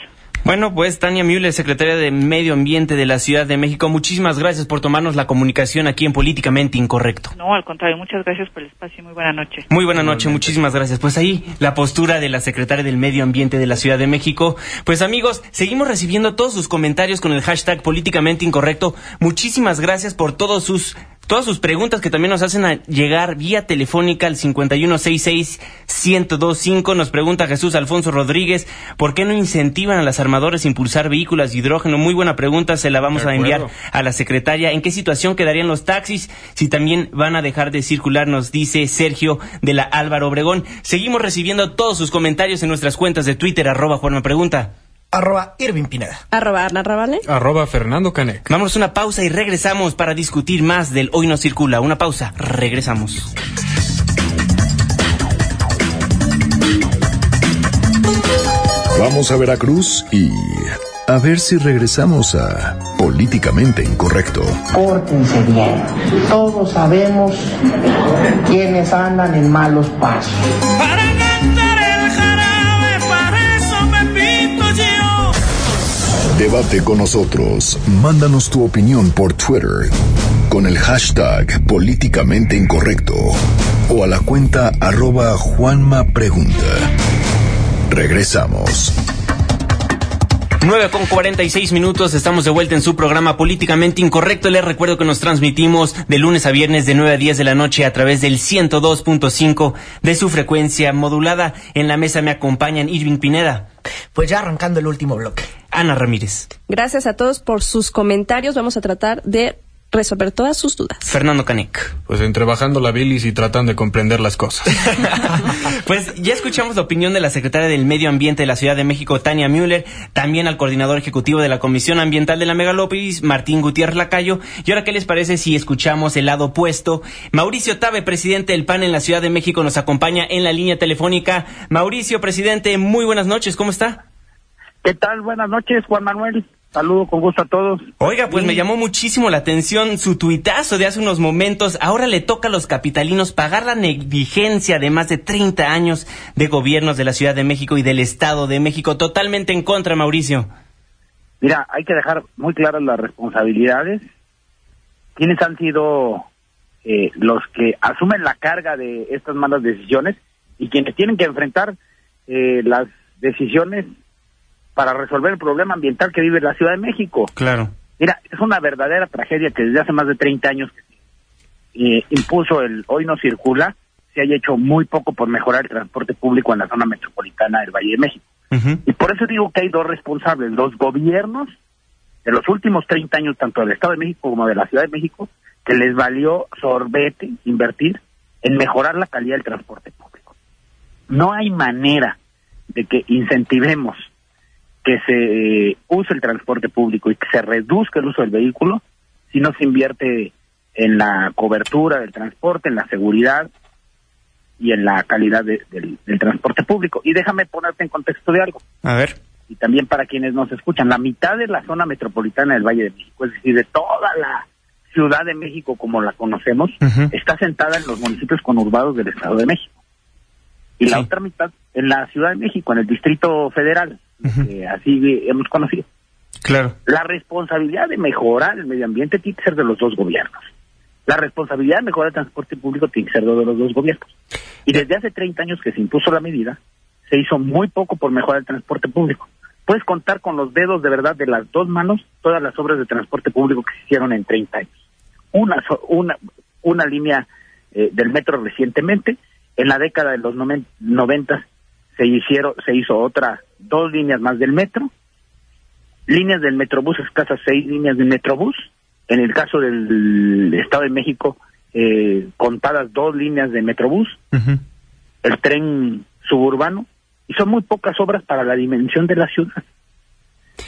Bueno, pues Tania Müller, secretaria de Medio Ambiente de la Ciudad de México, muchísimas gracias por tomarnos la comunicación aquí en Políticamente Incorrecto. No, al contrario, muchas gracias por el espacio y muy buena noche. Muy buena noche, muchísimas gracias. Pues ahí la postura de la secretaria del Medio Ambiente de la Ciudad de México. Pues amigos, seguimos recibiendo todos sus comentarios con el hashtag Políticamente Incorrecto. Muchísimas gracias por todos sus todas sus preguntas que también nos hacen a llegar vía telefónica al 5166-1025. Nos pregunta Jesús Alfonso Rodríguez, ¿por qué no incentivan a las armadoras a impulsar vehículos de hidrógeno? Muy buena pregunta, se la vamos a enviar a la secretaria. ¿En qué situación quedarían los taxis si también van a dejar de circular? Nos dice Sergio de la Álvaro Obregón. Seguimos recibiendo todos sus comentarios en nuestras cuentas de Twitter, arroba Juan Pregunta arroba Irving Pineda. Arroba Arna Rabale. Arroba Fernando Canec. Vamos a una pausa y regresamos para discutir más del Hoy No Circula. Una pausa, regresamos. Vamos a Veracruz y a ver si regresamos a Políticamente Incorrecto. Pórtense bien. Todos sabemos quiénes andan en malos pasos. Debate con nosotros. Mándanos tu opinión por Twitter con el hashtag políticamente incorrecto o a la cuenta arroba Juanma Pregunta. Regresamos. 9 con 46 minutos, estamos de vuelta en su programa Políticamente Incorrecto. Les recuerdo que nos transmitimos de lunes a viernes de 9 a 10 de la noche a través del 102.5 de su frecuencia modulada. En la mesa me acompañan Irving Pineda. Pues ya arrancando el último bloque. Ana Ramírez. Gracias a todos por sus comentarios. Vamos a tratar de resolver todas sus dudas. Fernando Canek. Pues entre bajando la bilis y tratando de comprender las cosas. pues ya escuchamos la opinión de la secretaria del Medio Ambiente de la Ciudad de México, Tania Müller, también al coordinador ejecutivo de la Comisión Ambiental de la Megalópolis, Martín Gutiérrez Lacayo. Y ahora, ¿qué les parece si escuchamos el lado opuesto? Mauricio Tabe, presidente del PAN en la Ciudad de México, nos acompaña en la línea telefónica. Mauricio, presidente, muy buenas noches, ¿cómo está? ¿Qué tal? Buenas noches, Juan Manuel. Saludo con gusto a todos. Oiga, pues me llamó muchísimo la atención su tuitazo de hace unos momentos. Ahora le toca a los capitalinos pagar la negligencia de más de 30 años de gobiernos de la Ciudad de México y del Estado de México. Totalmente en contra, Mauricio. Mira, hay que dejar muy claras las responsabilidades. ¿Quiénes han sido eh, los que asumen la carga de estas malas decisiones y quienes tienen que enfrentar eh, las decisiones para resolver el problema ambiental que vive la Ciudad de México. Claro. Mira, es una verdadera tragedia que desde hace más de 30 años eh, impuso el Hoy no circula, se haya hecho muy poco por mejorar el transporte público en la zona metropolitana del Valle de México. Y por eso digo que hay dos responsables, los gobiernos de los últimos 30 años, tanto del Estado de México como de la Ciudad de México, que les valió sorbete invertir en mejorar la calidad del transporte público. No hay manera de que incentivemos que se use el transporte público y que se reduzca el uso del vehículo si no se invierte en la cobertura del transporte, en la seguridad y en la calidad del, transporte público. Y déjame ponerte en contexto de algo. A ver. Y también para quienes nos escuchan, la mitad de la zona metropolitana del Valle de México, es decir, de toda la Ciudad de México como la conocemos, está sentada en los municipios conurbados del Estado de México. Y la otra mitad en la Ciudad de México, en el Distrito Federal así hemos conocido. Claro. La responsabilidad de mejorar el medio ambiente tiene que ser de los dos gobiernos. La responsabilidad de mejorar el transporte público tiene que ser de los dos gobiernos. Y desde hace 30 años que se impuso la medida, se hizo muy poco por mejorar el transporte público. Puedes contar con los dedos de verdad de las dos manos todas las obras de transporte público que se hicieron en 30 años. Una, una, una línea eh, del metro recientemente, en la década de los 90 se hicieron, se hizo otra, dos líneas más del metro, líneas del Metrobús, escasas seis líneas de Metrobús, en el caso del Estado de México, eh, contadas dos líneas de Metrobús, el tren suburbano, y son muy pocas obras para la dimensión de la ciudad.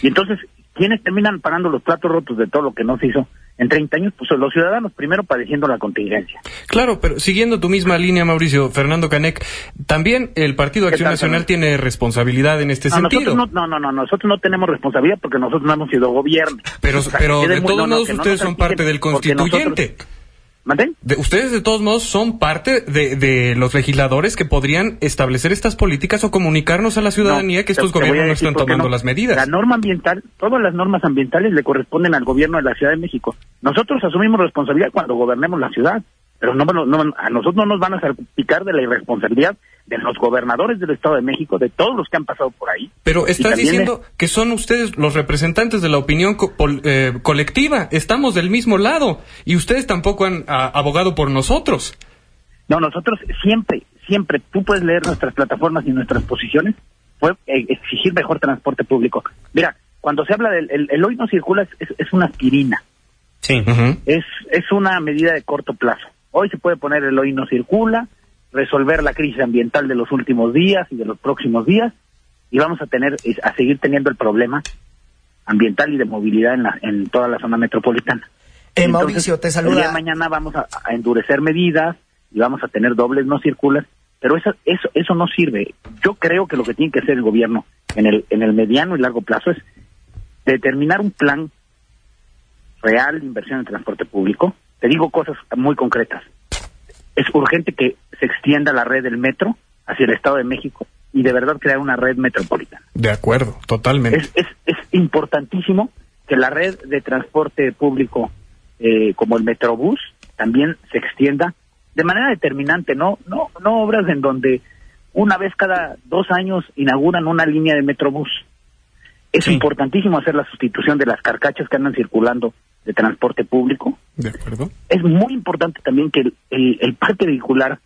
Y entonces, ¿quiénes terminan pagando los platos rotos de todo lo que no se hizo? En 30 años, pues los ciudadanos primero padeciendo la contingencia. Claro, pero siguiendo tu misma línea, Mauricio, Fernando Canec, también el Partido Acción Nacional tiene responsabilidad en este sentido. no, no, no, nosotros no tenemos responsabilidad porque nosotros no hemos sido gobierno. Pero, pero de todos modos ustedes son parte del constituyente. De- ustedes de todos modos son parte de, de los legisladores que podrían establecer estas políticas o comunicarnos a la ciudadanía No, que estos gobiernos no están tomando no. las medidas. La norma ambiental, todas las normas ambientales le corresponden al gobierno de la Ciudad de México. Nosotros asumimos responsabilidad cuando gobernemos la ciudad, pero no, no- a nosotros no nos van a salpicar de la irresponsabilidad de los gobernadores del Estado de México, de todos los que han pasado por ahí. Pero estás diciendo que son ustedes los representantes de la opinión co- eh, colectiva. Estamos del mismo lado y ustedes tampoco han abogado por nosotros. No, nosotros siempre, siempre, tú puedes leer nuestras plataformas y nuestras posiciones, fue eh, exigir mejor transporte público. Mira, cuando se habla del el, el hoy no circula es, es- es una aspirina, Sí. Es, es una medida de corto plazo. Hoy se puede poner el hoy no circula, resolver la crisis ambiental de los últimos días y de los próximos días, y vamos a tener, a seguir teniendo el problema ambiental y de movilidad en, la, en toda la zona metropolitana. Eh, Entonces, Mauricio, te El día de saluda. mañana vamos a, a endurecer medidas y vamos a tener dobles no circulas, pero eso, eso, eso no sirve. Yo creo que lo que tiene que hacer el gobierno en el, en el mediano y largo plazo es determinar un plan real de inversión en transporte público. Te digo cosas muy concretas. Es urgente que se extienda la red del metro hacia el Estado de México y de verdad crear una red metropolitana. De acuerdo, totalmente. Es, es, es importantísimo que la red de transporte público eh, como el Metrobús también se extienda de manera determinante, no, no, no obras en donde una vez cada dos años inauguran una línea de Metrobús. Es Sí. importantísimo hacer la sustitución de las carcachas que andan circulando de transporte público. De acuerdo. Es muy importante también que el, el- el parque vehicular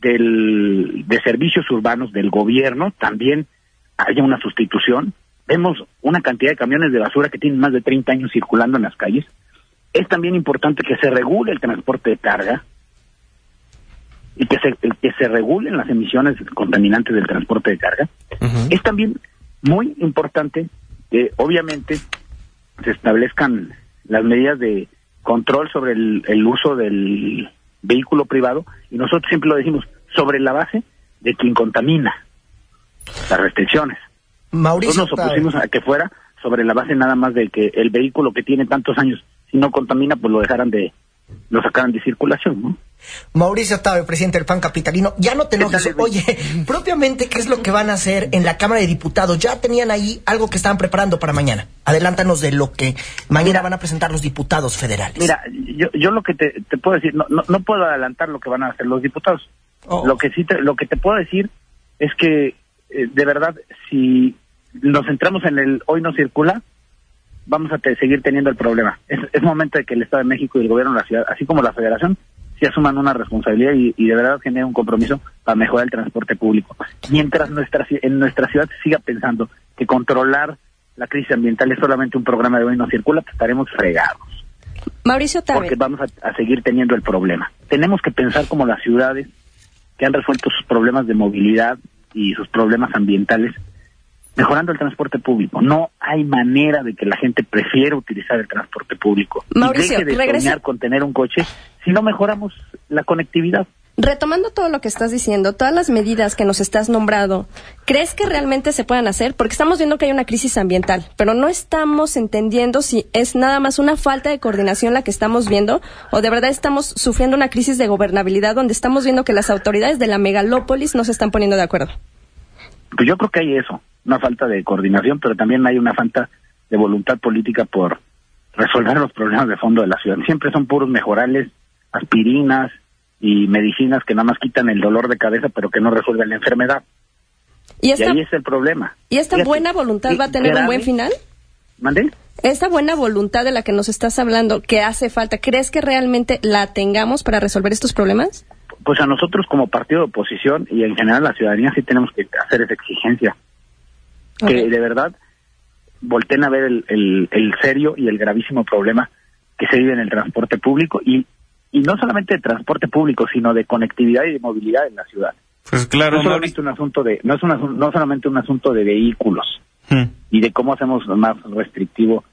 del, de servicios urbanos del gobierno también haya una sustitución. Vemos una cantidad de camiones de basura que tienen más de 30 años circulando en las calles. Es también importante que se regule el transporte de carga y que se, que se regulen las emisiones contaminantes del transporte de carga. Es también muy importante que obviamente se establezcan las medidas de control sobre el, el uso del vehículo privado y nosotros siempre lo decimos sobre la base de quien contamina las restricciones. Mauricio, Nosotros nos opusimos a que fuera sobre la base nada más de que el vehículo que tiene tantos años si no contamina pues lo dejaran de lo sacaran de circulación, ¿no? Mauricio Octavio, presidente del PAN Capitalino, ya no te ¿Qué enojes. Oye, propiamente, ¿qué es lo que van a hacer en la Cámara de Diputados? Ya tenían ahí algo que estaban preparando para mañana. Adelántanos de lo que mañana van a presentar los diputados federales. Mira, yo, yo lo que te, te puedo decir, no, no, no puedo adelantar lo que van a hacer los diputados. Oh. Lo que sí te, lo que te puedo decir es que eh, de verdad si nos centramos en el hoy no circula, vamos a te- seguir teniendo el problema. Es, es momento de que el Estado de México y el gobierno de la ciudad, así como la Federación, sí asuman una responsabilidad y, y de verdad generen un compromiso para mejorar el transporte público. Mientras nuestra en nuestra ciudad se siga pensando que controlar la crisis ambiental es solamente un programa de hoy no circula, pues estaremos fregados Mauricio Tabe. porque vamos a, a seguir teniendo el problema. Tenemos que pensar como las ciudades que han resuelto sus problemas de movilidad y sus problemas ambientales, mejorando el transporte público. No hay manera de que la gente prefiera utilizar el transporte público Mauricio, y deje de con tener un coche si no mejoramos la conectividad. Retomando todo lo que estás diciendo, todas las medidas que nos estás nombrando, ¿crees que realmente se puedan hacer? Porque estamos viendo que hay una crisis ambiental, pero no estamos entendiendo si es nada más una falta de coordinación la que estamos viendo o de verdad estamos sufriendo una crisis de gobernabilidad donde estamos viendo que las autoridades de la megalópolis no se están poniendo de acuerdo. Pues yo creo que hay eso, una falta de coordinación, pero también hay una falta de voluntad política por resolver los problemas de fondo de la ciudad. Siempre son puros mejorales, aspirinas y medicinas que nada más quitan el dolor de cabeza, pero que no resuelven la enfermedad. ¿Y ahí es el problema. y esta Fíjate, buena voluntad va a tener un buen final? ¿Mandé? Esta buena voluntad de la que nos estás hablando, que hace falta, ¿crees que realmente la tengamos para resolver estos problemas? Pues a nosotros como partido de oposición y en general la ciudadanía sí tenemos que hacer esa exigencia. Que de verdad volteen a ver el, el, el serio y el gravísimo problema que se vive en el transporte público y, y no solamente de transporte público, sino de conectividad y de movilidad en la ciudad. Pues no claro, es solamente un asunto de, no es una- no solamente un asunto de vehículos Mauricio. y de cómo hacemos más restrictivo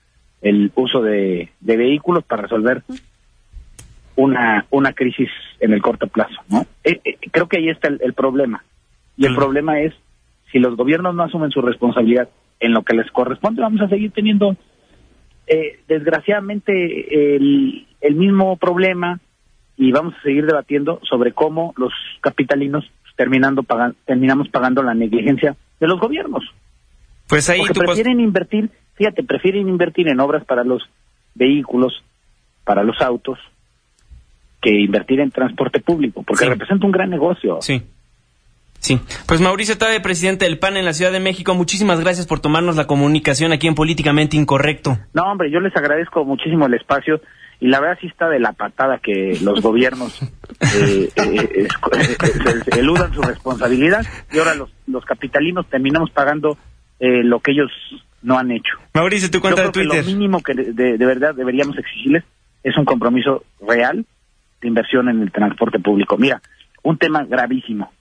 el uso de, de vehículos para resolver una, una crisis en el corto plazo. ¿no? Eh, eh, creo que ahí está el, el problema. Y el problema es, si los gobiernos no asumen su responsabilidad en lo que les corresponde, vamos a seguir teniendo, eh, desgraciadamente, el, el mismo problema y vamos a seguir debatiendo sobre cómo los capitalinos terminando pagan, terminamos pagando la negligencia de los gobiernos. Pues ahí Porque prefieren invertir, fíjate, prefieren invertir en obras para los vehículos, para los autos, que invertir en transporte público, porque Sí. representa un gran negocio. Sí. Sí. Pues Mauricio Tabe, presidente del PAN en la Ciudad de México, muchísimas gracias por tomarnos la comunicación aquí en Políticamente Incorrecto. No, hombre, yo les agradezco muchísimo el espacio y la verdad sí está de la patada que los gobiernos eh, eh, eh, se- eludan su responsabilidad y ahora los, los capitalinos terminamos pagando eh, lo que ellos no han hecho. Mauricio, tu cuenta Yo de que Twitter. lo mínimo que de- de verdad deberíamos exigirles es un compromiso real de inversión en el transporte público. Mira, un tema gravísimo.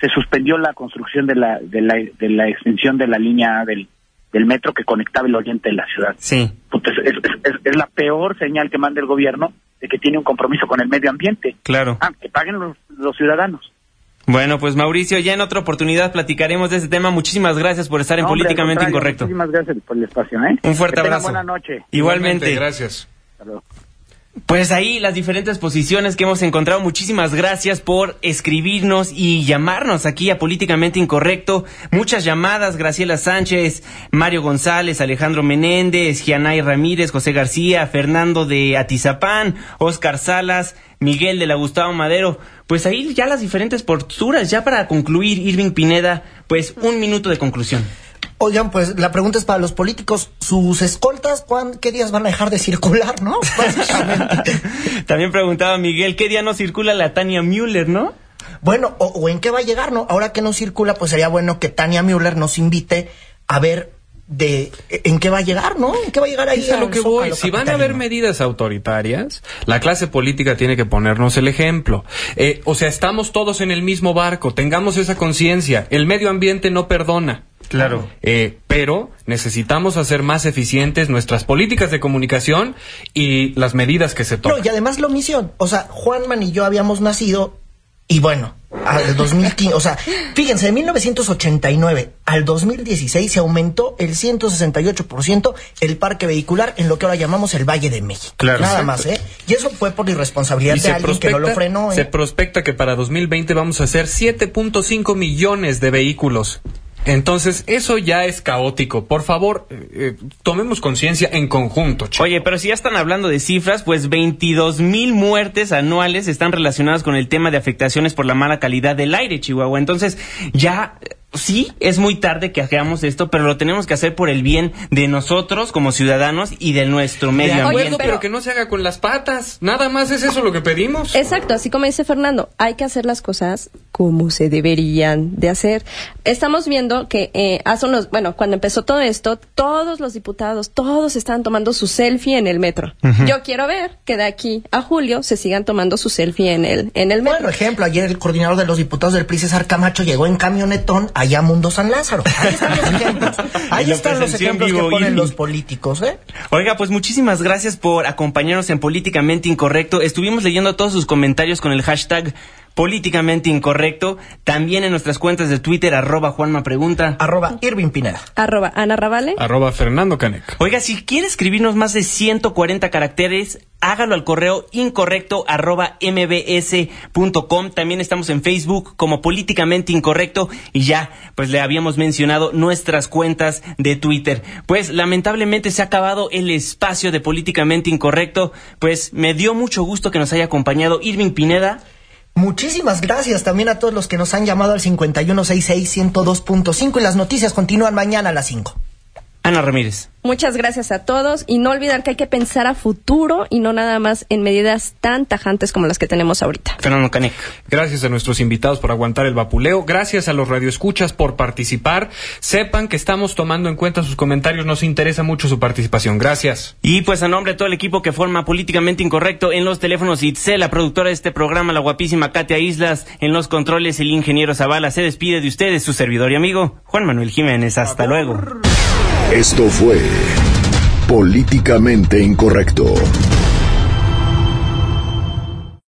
Se suspendió la construcción de la, de la, de la extensión de la línea del, del metro que conectaba el oriente de la ciudad. Sí. Puta, es, es- es- es la peor señal que manda el gobierno de que tiene un compromiso con el medio ambiente. Claro. Ah, que paguen los, los ciudadanos. Bueno, pues Mauricio, ya en otra oportunidad platicaremos de este tema. Muchísimas gracias por estar en hombre, Políticamente Incorrecto. Muchísimas gracias por el espacio. ¿eh? Un fuerte Que abrazo. Buena noche. Igualmente. Gracias. Hasta luego. Pues ahí las diferentes posiciones que hemos encontrado. Muchísimas gracias por escribirnos y llamarnos aquí a Políticamente Incorrecto. Muchas llamadas, Graciela Sánchez, Mario González, Alejandro Menéndez, Gianay Ramírez, José García, Fernando de Atizapán, Oscar Salas, Miguel de la Gustavo Madero. Pues ahí ya las diferentes posturas. Ya para concluir, Irving Pineda, pues un minuto de conclusión. Oigan, pues la pregunta es para los políticos. ¿Sus escoltas cuán- qué días van a dejar de circular, no? Básicamente. También preguntaba Miguel, ¿qué día no circula la Tania Müller, no? Bueno, o, o en qué va a llegar, ¿no? Ahora que no circula, pues sería bueno que Tania Müller nos invite a ver de en qué va a llegar, ¿no? ¿En qué va a llegar ahí? Es a lo que voy. Si van a haber medidas autoritarias, la clase política tiene que ponernos el ejemplo. Eh, o sea, estamos todos en el mismo barco, tengamos esa conciencia. El medio ambiente no perdona. Claro. Eh, pero necesitamos hacer más eficientes nuestras políticas de comunicación y las medidas que se No, toman. y además la omisión. O sea, Juanman y yo habíamos nacido y bueno, al 2015, o sea, fíjense, de 1989 al 2016 se aumentó el 168% el parque vehicular en lo que ahora llamamos el Valle de México. Claro. Nada Exacto. más, ¿eh? Y eso fue por irresponsabilidad Y de alguien que no lo frenó, se ¿eh? prospecta que para 2020 vamos a hacer 7.5 millones de vehículos. Entonces, eso ya es caótico. Por favor, eh, eh, tomemos conciencia en conjunto. che. Oye, pero si ya están hablando de cifras, pues 22 mil muertes anuales están relacionadas con el tema de afectaciones por la mala calidad del aire, Chihuahua. Entonces, ya, sí, es muy tarde que hagamos esto, pero lo tenemos que hacer por el bien de nosotros como ciudadanos y de nuestro medio De acuerdo, ambiente. pero que no se haga con las patas. Nada más es eso lo que pedimos. Exacto, así como dice Fernando, hay que hacer las cosas como se deberían de hacer. Estamos viendo que eh, hace unos, bueno, cuando empezó todo esto, todos los diputados, todos estaban tomando su selfie en el metro. Yo quiero ver que de aquí a julio se sigan tomando su selfie en el, en el metro. Bueno, ejemplo, ayer el coordinador de los diputados del PRI, César Camacho, llegó en camionetón allá Mundo San Lázaro. Ahí están los ejemplos. Ahí Lo están los ejemplos que ponen los políticos, ¿eh? Oiga, pues muchísimas gracias por acompañarnos en Políticamente Incorrecto. Estuvimos leyendo todos sus comentarios con el hashtag Políticamente Incorrecto. También en nuestras cuentas de Twitter, arroba Juanma Pregunta. Arroba Irving Pineda. Arroba Ana Ravale. Arroba Fernando Caneca. Oiga, si quiere escribirnos más de 140 caracteres, hágalo al correo incorrecto arroba mbs.com. También estamos en Facebook como Políticamente Incorrecto y ya, pues le habíamos mencionado nuestras cuentas de Twitter. Pues lamentablemente se ha acabado el espacio de Políticamente Incorrecto. Pues me dio mucho gusto que nos haya acompañado Irving Pineda. Muchísimas gracias también a todos los que nos han llamado al 5166-102.5 y las noticias continúan mañana a las 5. Ana Ramírez. Muchas gracias a todos y no olvidar que hay que pensar a futuro y no nada más en medidas tan tajantes como las que tenemos ahorita. Fernando Canec. Gracias a nuestros invitados por aguantar el vapuleo. Gracias a los radioescuchas por participar. Sepan que estamos tomando en cuenta sus comentarios. Nos interesa mucho su participación. Gracias. Y pues a nombre de todo el equipo que forma Políticamente Incorrecto en los teléfonos Itzel, la productora de este programa, la guapísima Katia Islas, en los controles el ingeniero Zavala, se despide de ustedes, su servidor y amigo, Juan Manuel Jiménez. Hasta luego. Esto fue Políticamente Incorrecto.